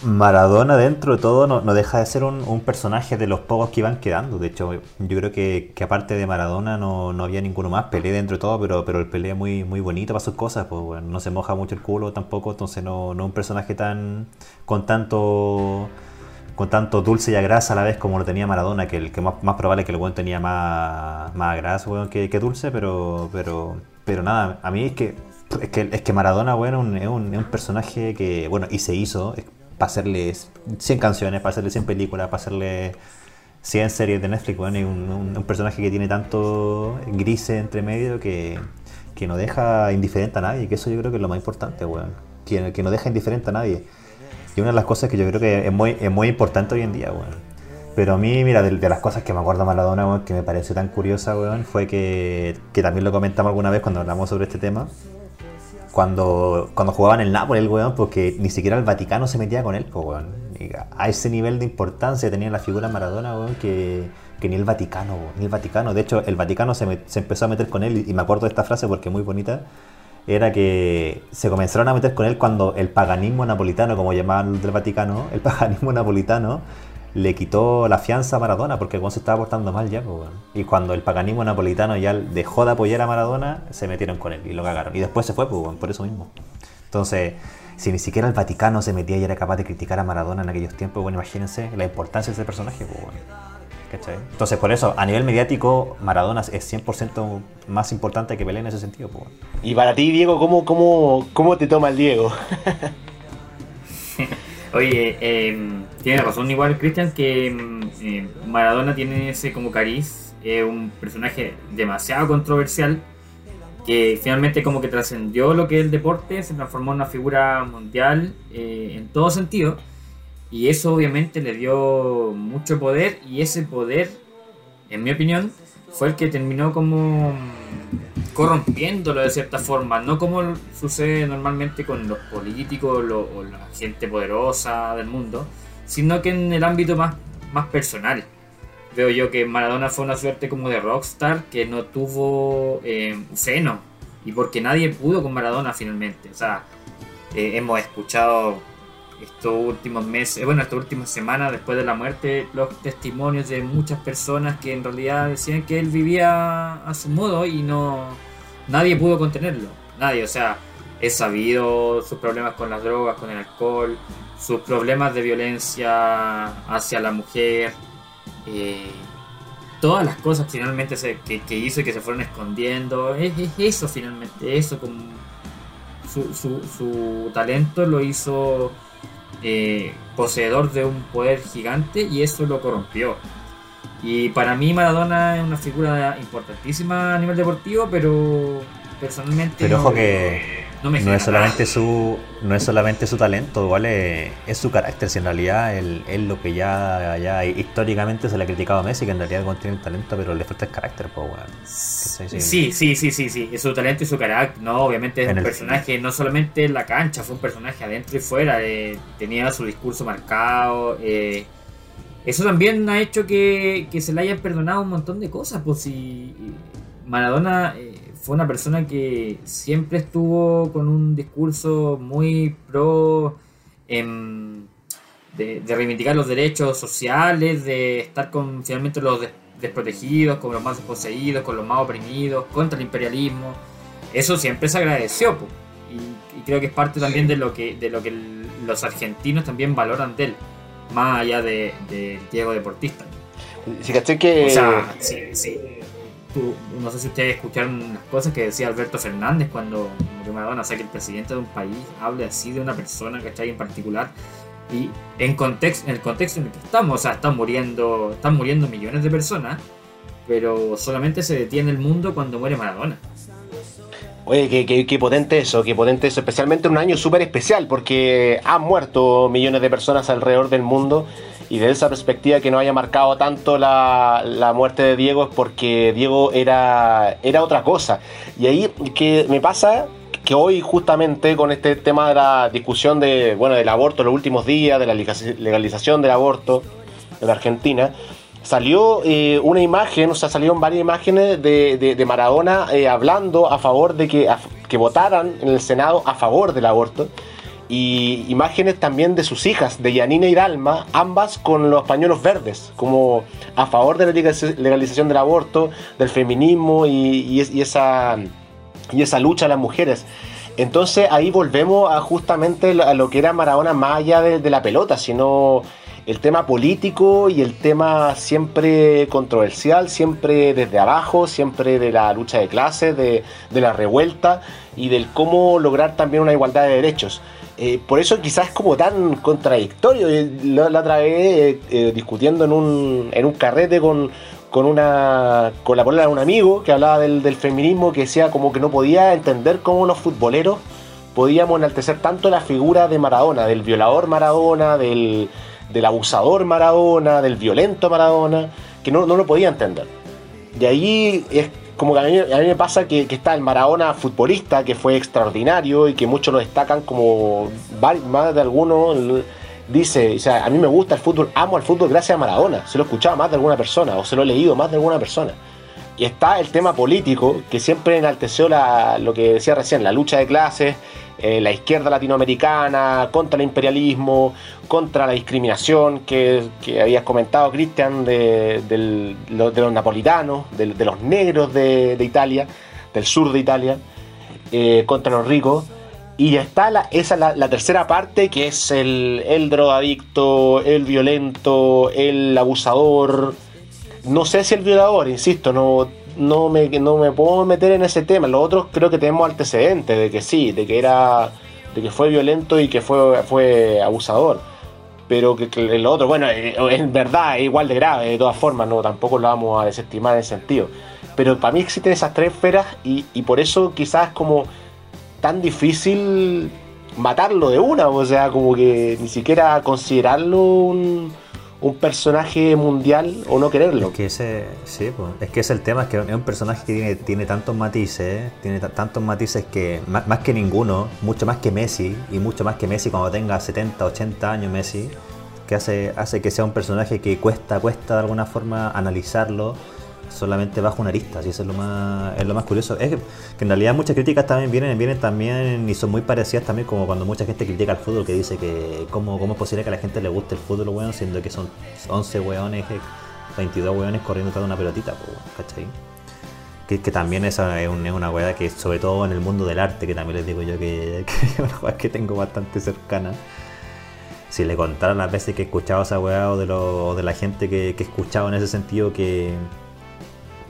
Maradona dentro de todo no, no deja de ser un, un personaje de los pocos que iban quedando. De hecho, yo creo que, que aparte de Maradona no, no había ninguno más. Pelé dentro de todo, pero, pero el Pelé muy, muy bonito para sus cosas. Pues, bueno, no se moja mucho el culo tampoco, entonces no, no un personaje tan con tanto con tanto dulce y grasa a la vez como lo tenía Maradona, que el que más, probable es que el buen tenía más, más grasa weón, que, dulce, pero, pero, pero nada, a mí es que es que, es que Maradona, un- es un, es un personaje que, bueno, y se hizo para hacerle 100 canciones, para hacerle 100 películas, para hacerle 100 series de Netflix, bueno, y un, personaje que tiene tanto grises entre medio que, que no deja indiferente a nadie, que eso yo creo que es lo más importante, weón, que, no deja indiferente a nadie. Y una de las cosas que yo creo que es muy, es muy importante hoy en día, weón. Pero a mí, mira, de, las cosas que me acuerdo Maradona, weón, que me pareció tan curiosa, weón, fue que, que también lo comentamos alguna vez cuando hablamos sobre este tema. Cuando, cuando jugaba en el Napoli, el weón, porque ni siquiera el Vaticano se metía con él, weón. A ese nivel de importancia tenía la figura Maradona, weón, que, que ni el Vaticano, weón, ni el Vaticano. De hecho, el Vaticano se, met- se empezó a meter con él, y, y me acuerdo de esta frase porque es muy bonita. Era que se comenzaron a meter con él cuando el paganismo napolitano, como llamaban del Vaticano, el [LAUGHS] paganismo napolitano le quitó la fianza a Maradona porque el se estaba portando mal ya, pues. Y cuando el paganismo napolitano ya dejó de apoyar a Maradona, se metieron con él y lo cagaron. Y después se fue, pues, por eso mismo. Entonces, si ni siquiera el Vaticano se metía y era capaz de criticar a Maradona en aquellos tiempos, bueno, imagínense la importancia de ese personaje, pues. Entonces, por eso, a nivel mediático, Maradona es 100% más importante que Pelé en ese sentido, pues. Y para ti, Diego, ¿cómo, cómo, cómo te toma el Diego? [LAUGHS] Oye, eh, tiene razón igual Cristian que mm, eh, Maradona tiene ese como cariz, es un personaje demasiado controversial que finalmente como que trascendió lo que es el deporte, se transformó en una figura mundial eh, en todo sentido y eso obviamente le dio mucho poder y ese poder, en mi opinión, fue el que terminó como corrompiéndolo de cierta forma, no como sucede normalmente con los políticos lo- o la gente poderosa del mundo, sino que en el ámbito más, más personal. Veo yo que Maradona fue una suerte como de rockstar que no tuvo eh, seno y porque nadie pudo con Maradona finalmente. O sea, eh, hemos escuchado estos últimos meses, bueno, estas últimas semanas después de la muerte, los testimonios de muchas personas que en realidad decían que él vivía a su modo y no nadie pudo contenerlo, nadie, o sea, es sabido sus problemas con las drogas, con el alcohol, sus problemas de violencia hacia la mujer, eh, todas las cosas finalmente se- que, que hizo y que se fueron escondiendo, es, es eso finalmente, eso como su, su, su talento lo hizo eh, poseedor de un poder gigante y eso lo corrompió. Y para mí Maradona es una figura importantísima a nivel deportivo, pero personalmente Pero no, ojo que no me no genera es solamente su no es solamente su talento, igual es, su carácter, si en realidad él- es lo que ya, ya históricamente se le ha criticado a Messi, que en realidad tiene talento, pero le falta el carácter, pues. Sí, sí, sí, sí, sí. Es su talento y su carácter. No, obviamente es En un el- personaje no solamente en la cancha, fue un personaje adentro y fuera. eh, tenía su discurso marcado. eh, eso también ha hecho que, que se le hayan perdonado un montón de cosas. Pues si Maradona eh, fue una persona que siempre estuvo con un discurso muy pro. em, de, reivindicar los derechos sociales, de estar con finalmente los desprotegidos, con los más desposeídos, con los más oprimidos, contra el imperialismo. Eso siempre se agradeció. Y, creo que es parte también de lo que, de lo que los argentinos también valoran de él, más allá de, de Diego Deportista. Fíjate que... O sea, sí, sí. No sé si ustedes escucharon las cosas que decía Alberto Fernández cuando Maradona, o sea, que el presidente de un país hable así de una persona, ¿cachai? En particular, y en, contexto, en el contexto en el que estamos, o sea, están muriendo, están muriendo millones de personas, pero solamente se detiene el mundo cuando muere Maradona. Oye, qué, qué, potente eso, qué potente eso, especialmente en un año súper especial, porque han muerto millones de personas alrededor del mundo y de esa perspectiva que no haya marcado tanto la, la, muerte de Diego es porque Diego era, era otra cosa. Y ahí que me pasa que hoy justamente con este tema de la discusión de, bueno, del aborto los últimos días, de la legalización del aborto en Argentina, salió eh, una imagen, o sea, salieron varias imágenes de, de, Maradona eh, hablando a favor de que, que votaran en el Senado a favor del aborto. Y imágenes también de sus hijas, de Yanina y Dalma, ambas con los pañuelos verdes, como a favor de la legalización del aborto, del feminismo y esa y esa lucha a las mujeres. Entonces ahí volvemos a justamente a lo que era Maradona más allá de, la pelota, sino el tema político y el tema siempre controversial, siempre desde abajo, siempre de la lucha de clases, de, la revuelta y del cómo lograr también una igualdad de derechos. Eh, por eso quizás es como tan contradictorio. La, la otra vez eh, eh, discutiendo en un, en un carrete con, con una con la polera de un amigo que hablaba del, feminismo que decía como que no podía entender cómo los futboleros podíamos enaltecer tanto la figura de Maradona, del violador Maradona, del, abusador Maradona, del violento Maradona, que no, lo podía entender. De ahí es como que a mí, a mí me pasa que, que, está el Maradona futbolista, que fue extraordinario y que muchos lo destacan como más de algunos dice, o sea, a mí me gusta el fútbol, amo el fútbol gracias a Maradona, se lo he escuchado más de alguna persona o se lo he leído más de alguna persona. Y está el tema político, que siempre enalteció la, lo que decía recién, la lucha de clases, eh, la izquierda latinoamericana, contra el imperialismo, contra la discriminación que, habías comentado, Cristian, de, los napolitanos, de, los negros de, Italia, del sur de Italia, eh, contra los ricos. Y está la, esa la, la, tercera parte que es el, el drogadicto, el violento, el abusador. No sé si el violador, insisto, no, no, me, no me puedo meter en ese tema. Los otros creo que tenemos antecedentes de que sí, de que era. de que fue violento y que fue, fue abusador. Pero que, el otro, bueno, eh, en verdad es igual de grave, de todas formas, no, tampoco lo vamos a desestimar en ese sentido. Pero para mí existen esas tres esferas y, y por eso quizás como tan difícil matarlo de una, o sea, como que ni siquiera considerarlo un, personaje mundial o no quererlo. Es que ese, sí, pues, es que es el tema, es que es un personaje que tiene, tiene tantos matices, tiene tantos matices que más, más, que ninguno, mucho más que Messi, y mucho más que Messi cuando tenga 70, 80 años Messi, que hace, hace que sea un personaje que cuesta, cuesta de alguna forma analizarlo solamente bajo una arista, y eso es lo más, es lo más curioso. Es que, en realidad muchas críticas también vienen, vienen también y son muy parecidas también como cuando mucha gente critica al fútbol que dice que cómo, cómo es posible que a la gente le guste el fútbol, weón, siendo que son 11 weones, 22 weones corriendo toda una pelotita, ¿cachai? Que, que, también esa es, una weá que sobre todo en el mundo del arte, que también les digo yo que, [LAUGHS] es una que tengo bastante cercana si le contara las veces que he escuchado esa weá o de, lo, de la gente que, he escuchado en ese sentido que,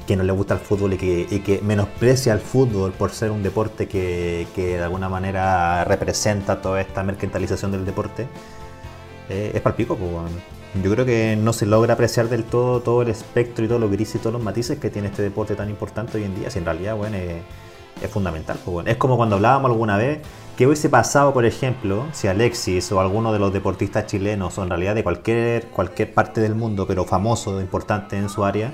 que no le gusta el fútbol y que, menosprecia el fútbol por ser un deporte que, de alguna manera representa toda esta mercantilización del deporte, eh, es palpico. Pues, Yo creo que no se logra apreciar del todo todo el espectro y todo lo gris y todos los matices que tiene este deporte tan importante hoy en día. Si en realidad, bueno, es, fundamental. Pues, Es como cuando hablábamos alguna vez que hubiese pasado, por ejemplo, si Alexis o alguno de los deportistas chilenos o en realidad de cualquier, cualquier parte del mundo, pero famoso, importante en su área,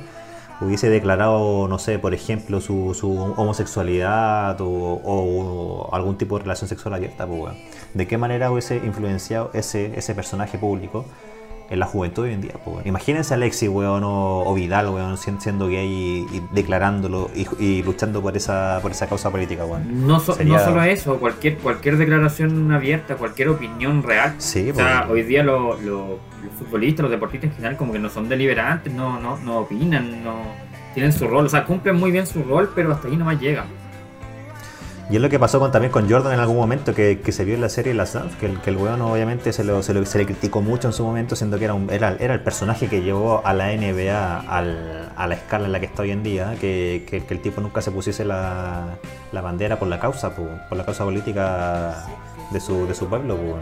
hubiese declarado, no sé, por ejemplo, su, su homosexualidad o, algún tipo de relación sexual abierta, pues, ¿de qué manera hubiese influenciado ese, ese personaje público en la juventud de hoy en día. Pues. Imagínense a Alexis, weón, o, o Vidal, weón, sien- siendo gay y, y declarándolo y, y luchando por esa, por esa causa política, weón. No, so- Sería- no solo eso, cualquier, cualquier declaración abierta, cualquier opinión real. Sí, O sea, pues. hoy día lo- lo- los futbolistas, los deportistas en general, como que no son deliberantes, no, no, no opinan, no tienen su rol. O sea, cumplen muy bien su rol, pero hasta ahí nomás llegan. Y es lo que pasó con, también con Jordan en algún momento, que, que se vio en la serie Last Dance, que que el weón obviamente se, lo, se, lo- se le criticó mucho en su momento, siendo que era, un, era, era el personaje que llevó a la NBA a la escala en la que está hoy en día, que, que- el tipo nunca se pusiese la, la bandera por la causa, po, por la causa política de su, de su pueblo. po, weón.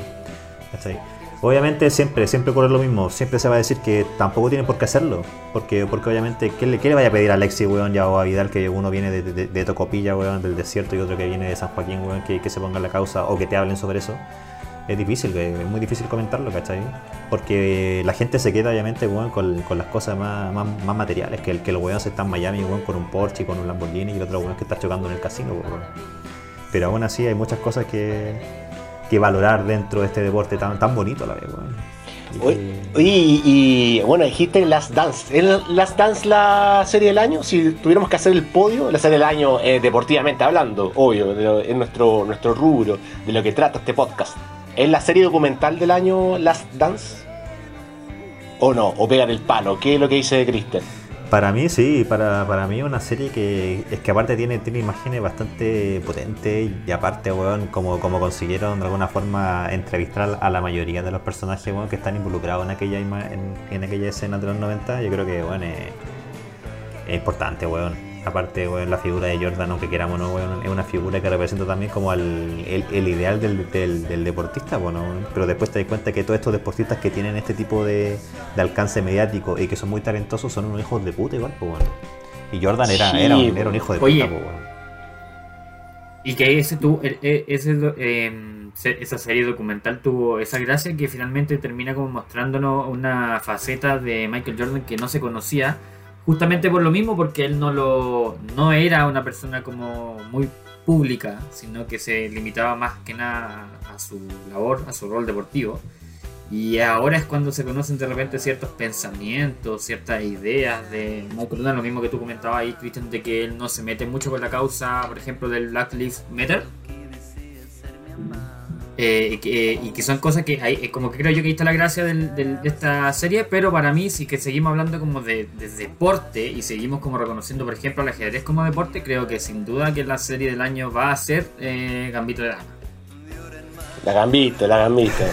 ¿Cachai? Obviamente siempre, siempre ocurre lo mismo, siempre se va a decir que tampoco tiene por qué hacerlo, porque, porque obviamente, ¿qué le, qué le vaya a pedir a Alexis, weón, ya o a Vidal, que uno viene de, de- Tocopilla, weón, del desierto, y otro que viene de San Joaquín, weón, que, que se ponga la causa o que te hablen sobre eso? Es difícil, es muy difícil comentarlo, ¿cachai? Porque la gente se queda obviamente, con, con las cosas más, más, más materiales, que el que el weón se está en Miami, weón, con un Porsche y con un Lamborghini, y el otro weón que está chocando en el casino, weón. Pero aún así hay muchas cosas que, que valorar dentro de este deporte tan, tan bonito a la vez, weón. Y bueno, dijiste Last Dance. ¿Es Last Dance la serie del año? Si tuviéramos que hacer el podio, la serie del año eh, deportivamente hablando, obvio, de es nuestro, nuestro rubro, de lo que trata este podcast. ¿Es la serie documental del año Last Dance? ¿O no? ¿O pegan el palo? ¿Qué es lo que dice Kristen? Para mí sí, para, para mí es una serie que es que aparte tiene, tiene imágenes bastante potentes y aparte, weón, como, como consiguieron de alguna forma entrevistar a la mayoría de los personajes, weón, que están involucrados en aquella en aquella escena de los 90, yo creo que, weón, es, es importante, weón. Aparte, weón, la figura de Jordan, aunque queramos no, weón, es una figura que representa también como al- el, el ideal del, del- del deportista, bueno, pero después te das cuenta que todos estos deportistas que tienen este tipo de, de alcance mediático y que son muy talentosos son unos hijos de puta igual, pues bueno. Y Jordan era, Sí, era, un, era un hijo de Oye. puta, pues bueno. Y que ese tu, e- e- ese, se- esa serie documental tuvo esa gracia que finalmente termina como mostrándonos una faceta de Michael Jordan que no se conocía, justamente por lo mismo, porque él no lo no era una persona como muy pública, sino que se limitaba más que nada a su labor, a su rol deportivo. Y ahora es cuando se conocen de repente ciertos pensamientos, ciertas ideas de Michael Jordan, lo mismo que tú comentabas ahí, Christian, de que él no se mete mucho con la causa, por ejemplo, del Black Lives Matter. Eh, y, que, y que son cosas que hay, eh, como que creo yo que ahí está la gracia del- del- de esta serie, pero para mí sí que seguimos hablando como de, de deporte y seguimos como reconociendo, por ejemplo, al ajedrez como deporte, creo que sin duda que la serie del año va a ser eh, Gambito de Dama. La gambito, la gambito. [LAUGHS]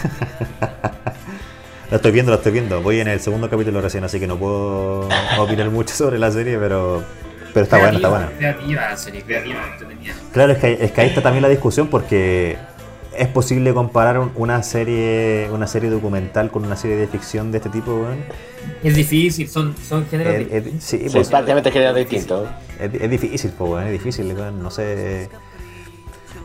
Lo estoy viendo, lo estoy viendo. Voy en el segundo capítulo recién, así que no puedo opinar mucho sobre la serie, pero, pero está buena, está buena. Creativa, serie creativa, entretenida. Claro, es que, es que ahí está también la discusión porque es posible comparar un- una serie una serie documental con una serie de ficción de este tipo, weón. Es difícil, son, son géneros Es- distintos. Sí, pues, prácticamente quería distinto. es, es difícil, pues, weón, es difícil, weón. No sé.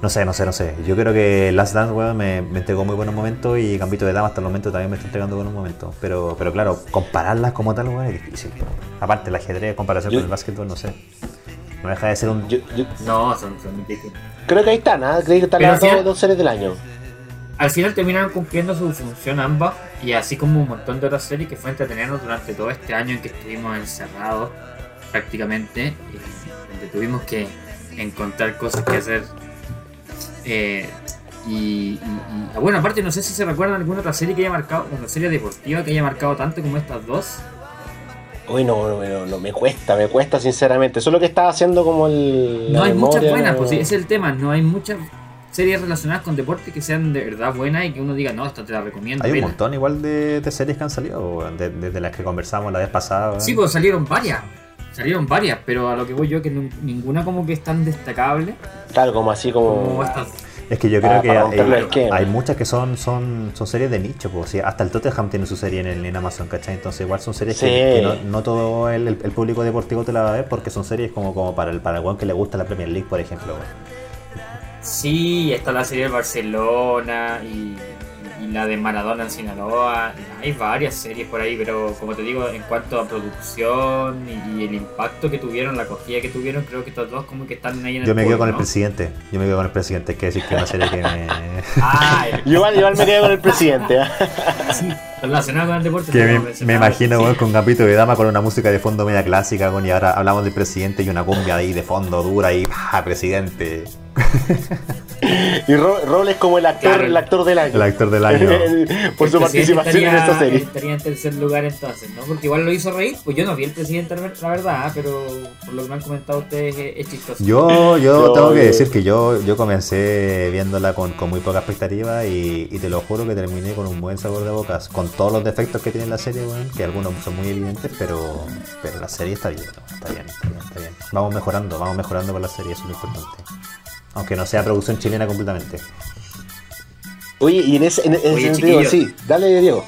No sé, no sé, no sé. Yo creo que Last Dance, weón, me, me entregó muy buenos momentos y Gambito de Dama hasta el momento también me está entregando buenos momentos. Pero, pero claro, compararlas como tal, weón, es difícil. weón. Aparte, el ajedrez comparación Yo- con el básquetbol, no sé. No deja de ser un. Yo, yo No, son, son creo que ahí están, ¿ah? Creo que están las dos, dos series del año. Al final terminaron cumpliendo su función ambas y así como un montón de otras series que fue entretenernos durante todo este año en que estuvimos encerrados prácticamente y donde tuvimos que encontrar cosas que hacer Eh, y, y- y- bueno aparte no sé si se recuerdan alguna otra serie que haya marcado una serie deportiva que haya marcado tanto como estas dos Uy, no, no, no, me cuesta, me cuesta sinceramente. Solo que estaba haciendo como el. no hay muchas buenas no- pues sí, ese es el tema no hay muchas series relacionadas con deporte que sean de verdad buenas y que uno diga no esta te la recomiendo Hay un vela". montón igual de, de series que han salido, weón, de- desde las que conversamos la vez pasada. Sí, pues salieron varias. Salieron varias, pero a lo que voy yo que no- ninguna como que es tan destacable Claro, como así como. como estas. Es que yo creo que para hay, muchas que son, son, son series de nicho, pues, sí, hasta el Tottenham tiene su serie en, el- en Amazon, ¿cachai? Entonces igual son series que, Sí. que no, no todo el, el- público deportivo te la va a ver porque son series como, como para el para el que le gusta la Premier League, por ejemplo. Sí, está la serie del Barcelona y la de Maradona en Sinaloa. Hay varias series por ahí, pero como te digo, en cuanto a producción y, el impacto que tuvieron, la acogida que tuvieron, creo que estos dos como que están ahí en el Yo me quedo con el presidente. Yo me quedo con el presidente. Que decir que es una serie que me. [LAUGHS] Ah, el- igual, igual me quedo con el presidente. ¿eh? sí, relacionado con el deporte. Que me, imagino, sí. weón, con Gambito de Dama con una música de fondo media clásica, weón, y ahora hablamos del presidente y una cumbia ahí de fondo dura y ¡pah! presidente. [LAUGHS] Y Ro- Robles como el actor, Claro. el actor del año. El actor del año. [LAUGHS] Por su participación en estaría- esta serie. Estaría en tercer lugar entonces, ¿no? Porque igual lo hizo reír. Pues yo no vi el presidente, la ver- la verdad, pero por lo que me han comentado ustedes es, es chistoso. Yo, yo Yo- tengo que decir que yo, yo comencé viéndola con, con muy poca expectativa y, y te lo juro que terminé con un buen sabor de bocas, con todos los defectos que tiene la serie, weón, que algunos son muy evidentes, pero, pero la serie está bien, ¿no? está bien, está bien, está bien. Vamos mejorando, vamos mejorando con la serie, eso es lo importante. Aunque no sea producción chilena completamente. Oye, y en ese, en Oye, sentido, sí, dale Diego.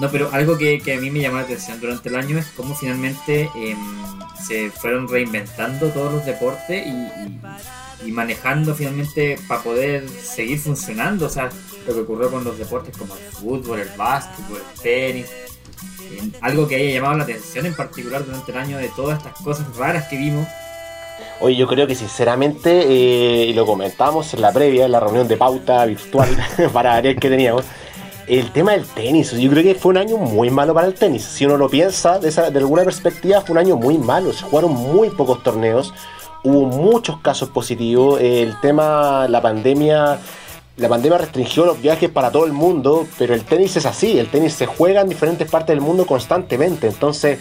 No, pero algo que, que a mí me llamó la atención durante el año es cómo finalmente em, se fueron reinventando todos los deportes y, y- y manejando finalmente para poder seguir funcionando. O sea, lo que ocurrió con los deportes como el fútbol, el básquetbol, el tenis. em, algo que haya llamado la atención en particular durante el año de todas estas cosas raras que vimos. Oye, yo creo que sinceramente, eh, lo comentamos en la previa, en la reunión de pauta virtual [LAUGHS] para ver qué teníamos, el tema del tenis, yo creo que fue un año muy malo para el tenis. Si uno lo piensa de, de alguna perspectiva, fue un año muy malo. Se jugaron muy pocos torneos, hubo muchos casos positivos. El tema, la pandemia, la pandemia restringió los viajes para todo el mundo, pero el tenis es así, el tenis se juega en diferentes partes del mundo constantemente. Entonces,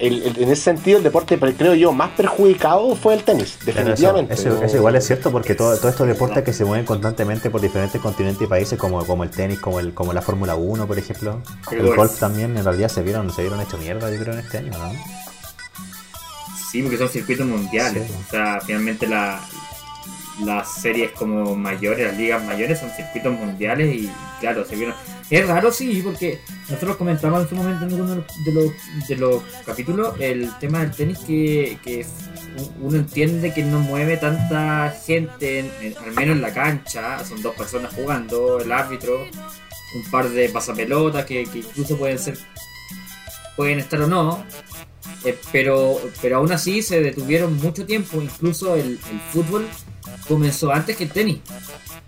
el- el- en ese sentido, el deporte, creo yo, más perjudicado fue el tenis, eso, definitivamente. eso- eso igual es cierto porque todo- todos estos deportes que se mueven constantemente por diferentes continentes y países como, como el tenis, como el como la Fórmula 1 por ejemplo, El el, golf. golf también en realidad se vieron se vieron hecho mierda yo creo en este año, ¿no? Sí, porque son circuitos mundiales. Sí. O sea, finalmente la, las series como mayores, las ligas mayores son circuitos mundiales y claro, se vieron. Es raro, sí, porque nosotros comentamos en su momento en uno de los, de los capítulos el tema del tenis que, que uno entiende que no mueve tanta gente, en- en- al menos en la cancha, son dos personas jugando, el árbitro, un par de pasapelotas que, que incluso pueden ser pueden estar o no, eh, pero, pero aún así se detuvieron mucho tiempo, incluso el, el fútbol comenzó antes que el tenis.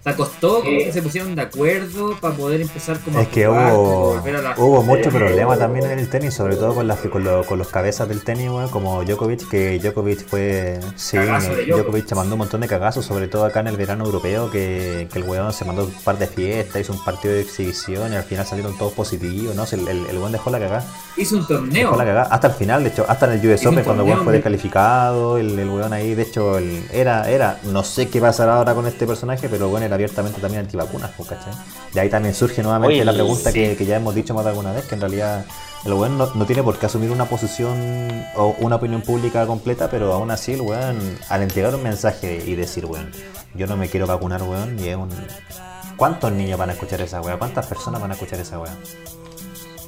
Sea, costó como que se pusieron de acuerdo para poder empezar como a Es que jugar, hubo, volver a la- hubo mucho problema también en el tenis, sobre todo con, las, con, lo- con los cabezas del tenis, weón, como Djokovic, que Djokovic fue... Sí, Djokovic. Djokovic se mandó un montón de cagazos, sobre todo acá en el verano europeo, que, que el weón se mandó un par de fiestas, hizo un partido de exhibición y al final salieron todos positivos, ¿no? El, el, el weón dejó la cagada. Hizo un torneo. Dejó la cagada. Hasta el final, de hecho, hasta en el US Open, cuando el weón fue descalificado, el, el weón ahí, de hecho, el- era, era, no sé qué pasará ahora con este personaje, pero bueno, era abiertamente también antivacunas, pues, ¿cachai? Y ahí también surge nuevamente Oye, la pregunta sí. que, que ya hemos dicho más de alguna vez, que en realidad el weón no, no tiene por qué asumir una posición o una opinión pública completa, pero aún así el weón, al entregar un mensaje y decir, weón, yo no me quiero vacunar, weón, y es un... ¿Cuántos niños van a escuchar esa weá? ¿Cuántas personas van a escuchar esa weá?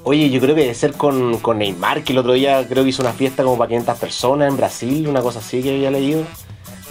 Oye, yo creo que debe ser con, con Neymar, que el otro día creo que hizo una fiesta como para 500 personas en Brasil, una cosa así que había leído.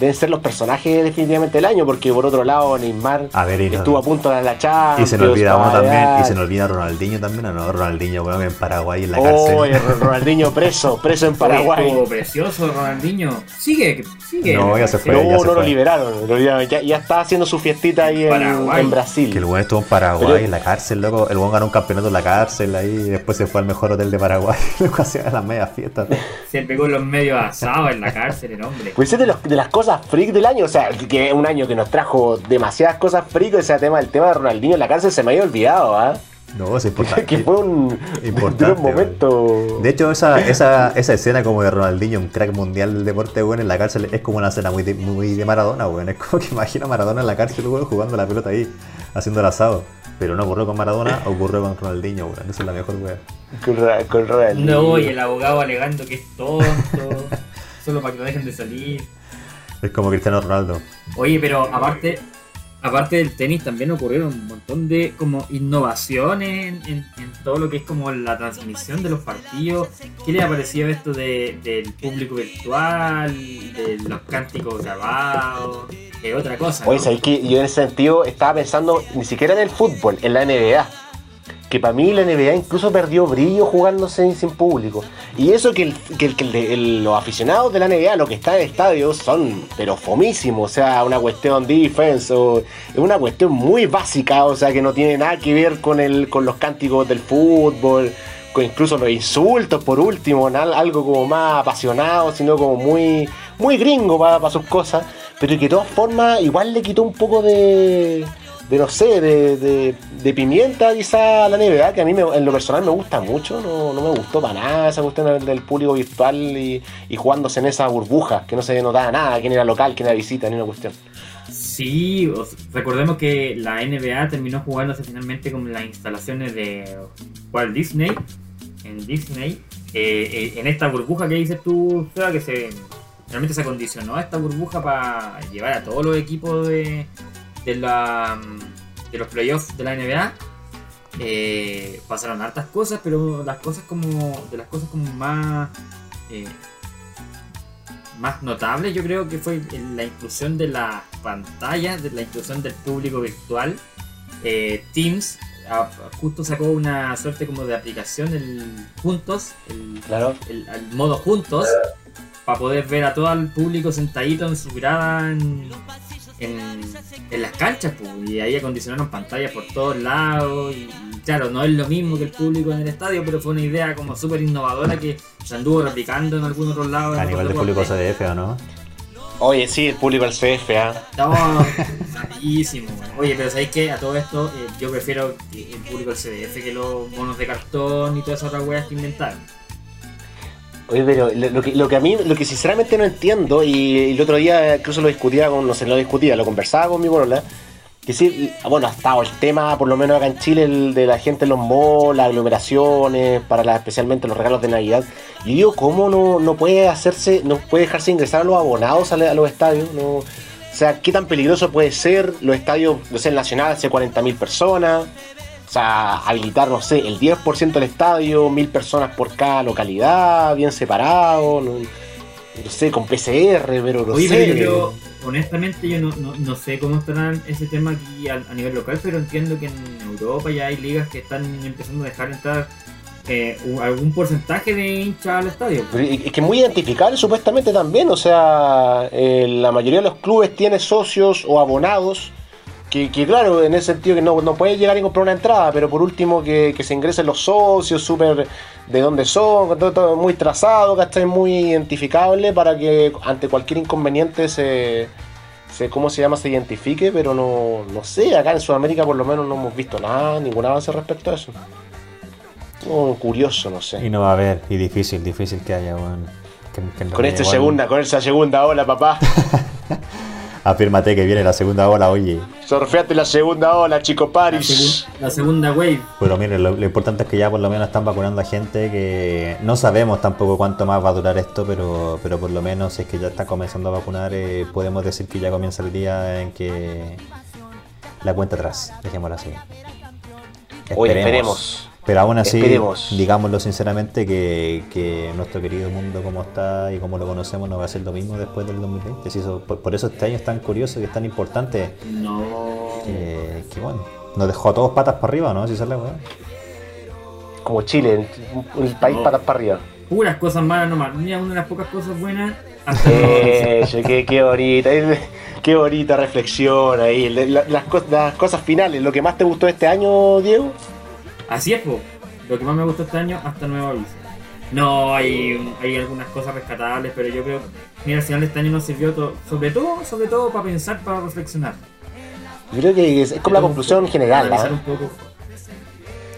Deben ser los personajes definitivamente del año, porque por otro lado Neymar A ver, y no- estuvo a punto de la Champions. Y se nos olvida uno también, y se nos olvida Ronaldinho también, ¿o no? Ronaldinho, weón, en Paraguay, en la cárcel. Oye, Ro- Ronaldinho preso, preso en Paraguay. estuvo precioso Ronaldinho. Sigue, sigue. No, ya se fue. No, ya se no lo fue. liberaron, lo liberaron. Ya, ya está haciendo su fiestita ahí en, Brasil. Que el weón estuvo en Paraguay, Pero- en la cárcel, loco. El weón ganó un campeonato en la cárcel ahí, y después se fue al mejor hotel de Paraguay, [LAUGHS] luego hacía las medias fiestas. Se pegó en los medios asados en la cárcel el hombre. Pues es de, los- de las cosas freak del año, o sea, que es un año que nos trajo demasiadas cosas freak, ese tema, el tema de Ronaldinho en la cárcel se me había olvidado, ¿ah? No, es importante. [LAUGHS] que fue un, Importante, de un momento. De hecho, esa, esa, esa escena como de Ronaldinho, un crack mundial del deporte, weón, en la cárcel, es como una escena muy de, muy de Maradona, weón. Es como que imagina a Maradona en la cárcel, weón, jugando la pelota ahí, haciendo el asado. Pero no ocurrió con Maradona, [LAUGHS] ocurrió con Ronaldinho, weón. Esa es la mejor, weón. Con Ronaldinho. No, y el abogado alegando que es tonto. [LAUGHS] solo para que lo dejen de salir. Es como Cristiano Ronaldo. Oye, pero aparte, aparte del tenis también ocurrieron un montón de como innovaciones en, en- en todo lo que es como la transmisión de los partidos. ¿Qué le ha parecido esto de, del público virtual, de los cánticos grabados? Es otra cosa. Oye, ¿sabes qué? yo en ese sentido estaba pensando ni siquiera en el fútbol, en la NBA. Que para mí la NBA incluso perdió brillo jugándose sin público. Y eso que, los aficionados de la NBA, los que están en el estadio, son pero fomísimos. O sea, una cuestión defense, o- es una cuestión muy básica, o sea, que no tiene nada que ver con, el, con los cánticos del fútbol, con incluso los insultos, por último, algo como más apasionado, sino como muy, muy gringo para sus cosas. Pero que de todas formas igual le quitó un poco de de no sé, de, de, pimienta quizá a la NBA, que a mí me- en lo personal me gusta mucho, no, no me gustó para nada esa cuestión del, público virtual y, y jugándose en esa burbuja, que no se notaba nada, quién era local, quién era visita, ni una cuestión. Sí, recordemos que la NBA terminó jugándose finalmente con las instalaciones de Walt Disney, en Disney, eh, eh, en esta burbuja que dices tú, que se realmente se acondicionó esta burbuja para llevar a todos los equipos de, de, la, de los playoffs de la NBA. Eh, pasaron hartas cosas, pero las cosas como de las cosas como más eh, más notable yo creo que fue la inclusión de las pantallas, de la inclusión del público virtual. Eh, Teams justo sacó una suerte como de aplicación, el Juntos, el, Claro. el, el modo Juntos, para poder ver a todo el público sentadito en su grada en, en, en las canchas, pues, y ahí acondicionaron pantallas por todos lados. Y, y claro, no es lo mismo que el público en el estadio, pero fue una idea como súper innovadora que se anduvo replicando en algunos otros lados. A nivel de público. CDF, ¿o no? Oye, sí, el público del CF, ¿ah? No, rapidísimo. Oye, pero ¿sabéis qué? A todo esto, eh, yo prefiero que el público del CDF que los monos de cartón y todas esas otras weas que inventaron. Oye, pero lo que, lo que a mí, lo que sinceramente no entiendo, y el otro día incluso lo discutía con, no sé, lo discutía, lo conversaba con mi bolola, que sí, bueno, ha estado el tema, por lo menos acá en Chile, el de la gente en los malls, las aglomeraciones, para la- especialmente los regalos de Navidad. Y digo, ¿cómo no, no puede hacerse, no puede dejarse ingresar a los abonados a los estadios? No, o sea, ¿qué tan peligroso puede ser los estadios, no sé, el Nacional hace 40.000 personas? O sea, habilitar, no sé, el 10% del estadio, mil personas por cada localidad, bien separado, no, no sé, con PCR, pero no Oye, sé. pero yo honestamente, yo no, no, no sé cómo estará ese tema aquí a, a nivel local, pero entiendo que en Europa ya hay ligas que están empezando a dejar entrar eh, algún porcentaje de hinchas al estadio. Es que es muy identificable supuestamente también, o sea, eh, la mayoría de los clubes tiene socios o abonados, que, que claro, en ese sentido que no, no puedes llegar y comprar una entrada, pero por último que, que se ingresen los socios, súper de dónde son, todo, todo muy trazado, ¿cachai? Muy identificable para que ante cualquier inconveniente se, se ¿cómo se llama? se identifique, pero no, no sé, acá en Sudamérica por lo menos no hemos visto nada, ningún avance respecto a eso. Oh, curioso, no sé. Y no va a haber, y difícil, difícil que haya, weón. Que- que no Con esta segunda, con esa segunda ola, papá. [LAUGHS] Afírmate que viene la segunda ola, oye. Surfeate la segunda ola, chico La, Paris. segun- la segunda wave. Pero miren, lo, lo importante es que ya por lo menos están vacunando a gente que no sabemos tampoco cuánto más va a durar esto, pero, pero por lo menos si es que ya está comenzando a vacunar, eh, podemos decir que ya comienza el día en que la cuenta atrás, dejémoslo así. Hoy esperemos. Pero aún así, Esperemos. digámoslo sinceramente, que, que nuestro querido mundo como está y como lo conocemos no va a ser lo mismo después del 2020. Si eso- por, por eso este año es tan curioso y es tan importante No. que, que, bueno, nos dejó a todos patas para arriba, ¿no? Si sale, weón. Como Chile, un un país No. patas para arriba. Puras cosas malas nomás. Mira, una de las pocas cosas buenas. Qué, qué bonita, qué bonita reflexión ahí. La- la- las, cos- las cosas finales, lo que más te gustó este año, Diego. Así es, po. Lo que más me gustó este año, hasta nuevo aviso. No, hay, hay algunas cosas rescatables, pero yo creo mira, al final este año nos sirvió todo, sobre todo, sobre todo para pensar, para reflexionar. Yo creo que es, es como la conclusión general, ¿ah? un poco.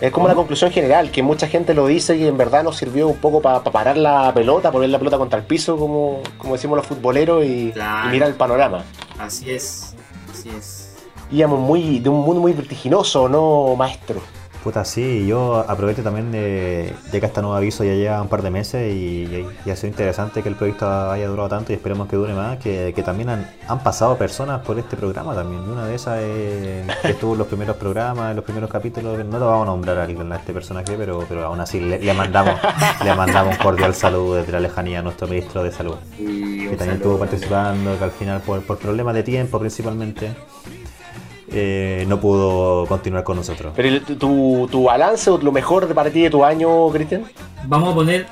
Es como la conclusión general, que mucha gente lo dice y en verdad nos sirvió un poco para parar la pelota, poner la pelota contra el piso, como, como decimos los futboleros, y, Claro. y mirar el panorama. Así es, así es. Íbamos muy, de un mundo muy vertiginoso, ¿no, maestro? Puta, sí, yo aprovecho también de, de que este nuevo aviso ya lleva un par de meses y, y ha sido interesante que el proyecto haya durado tanto y esperemos que dure más, que, que también han, han pasado personas por este programa también. Y una de esas es que estuvo en los primeros programas, en los primeros capítulos, no lo vamos a nombrar a, este personaje, pero, pero aún así le, le mandamos le mandamos un cordial saludo desde la lejanía a nuestro ministro de salud, que también saludo estuvo participando, que al final por, por problemas de tiempo principalmente eh, no pudo continuar con nosotros. Pero el- tu, tu balance o lo mejor de para ti de tu año, Cristian. Vamos a poner,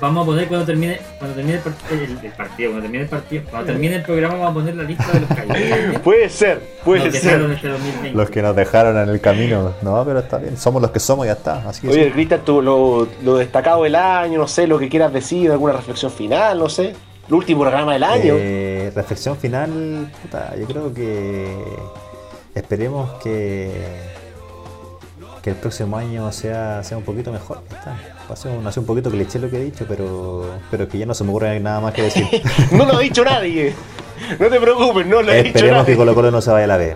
vamos a poner cuando termine, cuando termine el, part- el- el partido, cuando termine el partido, cuando termine el programa vamos a poner la lista de los caídos. [LAUGHS] Puede ser, puede Los ser. este 2020. Los que nos dejaron en el camino, no, pero está bien, somos los que somos y ya está. Así Oye. Cristian, tu- lo, lo destacado del año, no sé, lo que quieras decir, alguna reflexión final, no sé. El último programa del año. Eh, reflexión final, puta, yo creo que esperemos que que el próximo año sea, sea un poquito mejor. está. Ser un, ha sido un poquito cliché lo que he dicho, pero, pero que ya no se me ocurre nada más que decir. [LAUGHS] no lo ha dicho nadie. No te preocupes, no lo ha dicho Esperemos que Colo Colo no se vaya a la B.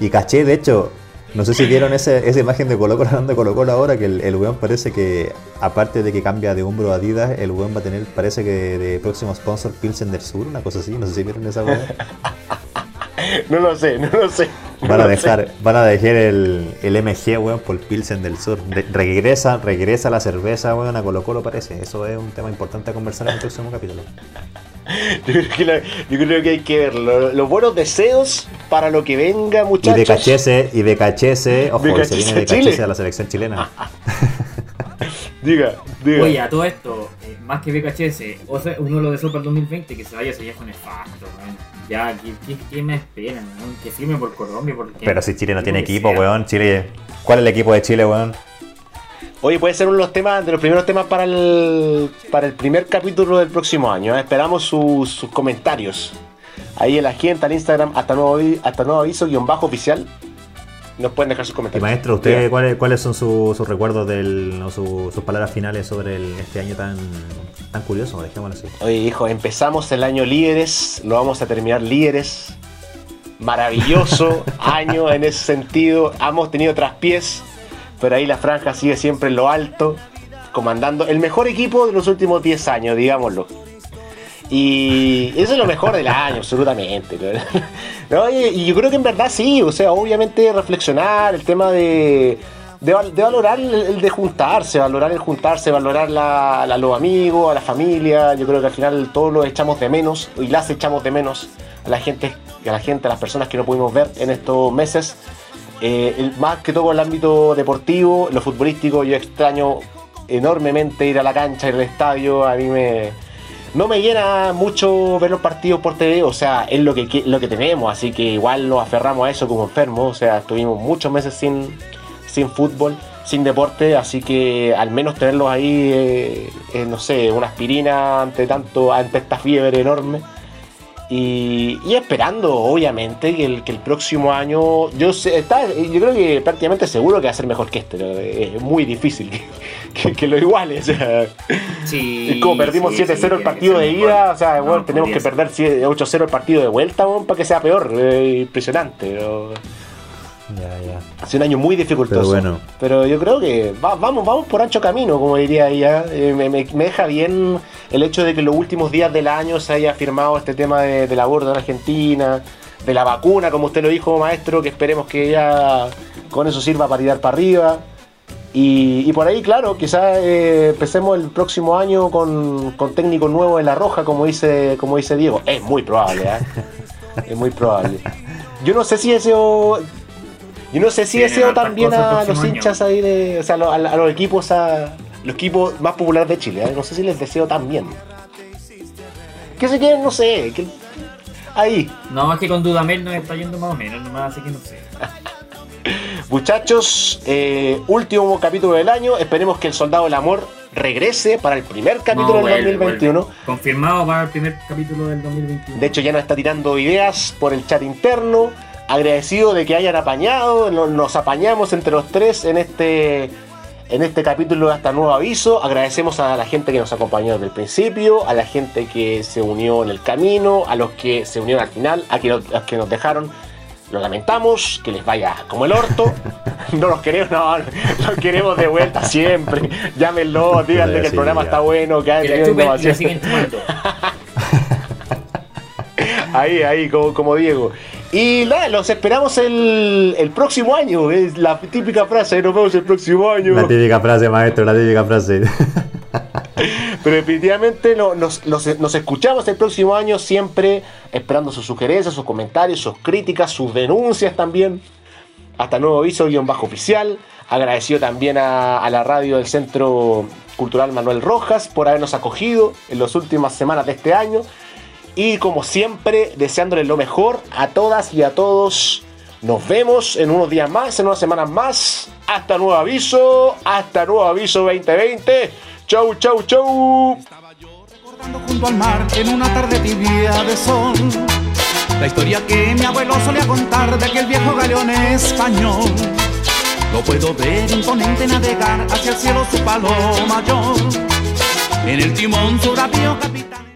Y caché, de hecho, no sé si vieron ese- esa imagen de Colo Colo hablando de Colo Colo ahora, que el, el weón parece que, aparte de que cambia de hombro a Adidas, el weón va a tener, parece que de próximo sponsor Pilsen del Sur, una cosa así, no sé si vieron esa weón. [LAUGHS] No lo sé, no lo sé. Van a [LAUGHS] dejar, van a dejar el, el MG, weón, por Pilsen del Sur. De- regresa, regresa la cerveza, weón, a Colo Colo parece. Eso es un tema importante a conversar en el próximo capítulo. [LAUGHS] Yo creo que, la- yo creo que hay que ver lo- los buenos deseos para lo que venga, Y muchachos. de cachese, y de cachese, ojo, De y se viene de Chile. cachese a la selección chilena. [LAUGHS] Diga, diga. Oye, a todo esto, eh, más que BKHS, o sea, uno lo deseo para el 2020, que se vaya ese viejo nefasto, weón. Ya, ¿qué, qué, qué me esperan, weón? Que firme por Colombia, porque... Pero si Chile no tiene equipo, sea. weón, Chile. ¿Cuál es el equipo de Chile, weón? Oye, puede ser uno de los temas, de los primeros temas para el, para el primer capítulo del próximo año. ¿eh? Esperamos sus, sus comentarios. Ahí en la gente, al Instagram, hasta nuevo, hasta nuevo aviso, guion bajo oficial. Nos pueden dejar sus Y comentarios. maestro, ¿usted cuáles, cuáles son sus, sus recuerdos del, o su- sus palabras finales sobre el- este año tan, tan curioso? Dejémoslo así. Oye, hijo, empezamos el año líderes, lo vamos a terminar líderes. Maravilloso [LAUGHS] año en ese sentido. Hemos tenido traspiés, pero ahí la franja sigue siempre en lo alto, comandando el mejor equipo de los últimos 10 años, digámoslo. Y eso es lo mejor del año, absolutamente. ¿no? [LAUGHS] Y yo creo que en verdad sí, o sea, obviamente reflexionar, el tema de, de, val- de valorar el, de juntarse, valorar el juntarse, valorar la, los amigos, a la familia. Yo creo que al final todos los echamos de menos y las echamos de menos a la gente, a la gente, a las personas que no pudimos ver en estos meses. Eh, más que todo en el ámbito deportivo, lo futbolístico, yo extraño enormemente ir a la cancha, ir al estadio. A mí me, no me llena mucho ver los partidos por TV, o sea, es lo que, lo que tenemos, así que igual nos aferramos a eso como enfermos, o sea, estuvimos muchos meses sin, sin fútbol, sin deporte, así que al menos tenerlos ahí, eh, eh, no sé, una aspirina ante tanto, ante esta fiebre enorme. Y, esperando, obviamente, que el, que el próximo año. Yo sé, está, yo creo que prácticamente seguro que va a ser mejor que este. Es muy difícil que, que- que lo iguale. O sea, Sí, es como perdimos sí, 7-0 sí, el partido de ida. O sea, No, bueno, tenemos que perder 7 8-0 el partido de vuelta weón, para que sea peor. eh, impresionante. pero Ya, ya. ha sido un año muy dificultoso. Pero bueno. Pero yo creo que va- vamos, vamos por ancho camino, como diría ella. Eh, me, me- me deja bien el hecho de que en los últimos días del año se haya firmado este tema de- del aborto en Argentina, de la vacuna, como usted lo dijo, maestro, que esperemos que ya con eso sirva para tirar para arriba. Y, y por ahí, claro, quizás eh, empecemos el próximo año con, con técnico nuevo en la roja, como dice, como dice Diego. Es muy probable, ¿eh? [LAUGHS] Es muy probable. Yo no sé si deseo. Yo no sé si deseo también a los próximo año. hinchas ahí de. O sea, a los, a los equipos a. Los equipos más populares de Chile. ¿eh? No sé si les deseo tan bien. Que se quieren, no sé. que- ahí. No, es que con Dudamel nos está yendo más o menos, nomás, así que no sé. [LAUGHS] Muchachos, eh, último capítulo del año. Esperemos que el Soldado del Amor regrese para el primer capítulo No, del vuelve, 2021. vuelve. Confirmado para el primer capítulo del 2021. De hecho, ya nos está tirando ideas por el chat interno. Agradecido de que hayan apañado. no- Nos apañamos entre los tres en este, en este capítulo de hasta nuevo aviso. Agradecemos a la gente que nos acompañó desde el principio, a la gente que se unió en el camino, a los que se unieron al final, a, que- a los que nos dejaron lo lamentamos, que les vaya como el orto. [LAUGHS] No los queremos, no, los queremos de vuelta siempre. Llámenlo, díganle que el programa está bueno, que hay chupando. [LAUGHS] Ahí, ahí, como, como Diego. Y nada, los esperamos el, el próximo año. Es la típica frase, nos vemos el próximo año. La típica frase, maestro, la típica frase. [LAUGHS] [LAUGHS] Pero definitivamente no- nos, nos- nos escuchamos el próximo año siempre esperando sus sugerencias, sus comentarios, sus críticas, sus denuncias también. Hasta nuevo aviso, guion bajo oficial. Agradecido también a, a la radio del Centro Cultural Manuel Rojas por habernos acogido en las últimas semanas de este año. Y como siempre, deseándoles lo mejor a todas y a todos. Nos vemos en unos días más, en unas semanas más. Hasta nuevo aviso, hasta nuevo aviso 2020. Chau, chau, chau. Recordando junto al mar en una tarde tibia de sol. La historia que mi abuelo solía contar de aquel viejo galeón español. Lo puedo ver imponente navegar hacia el cielo su palo mayor. En el timón su rápido capitán.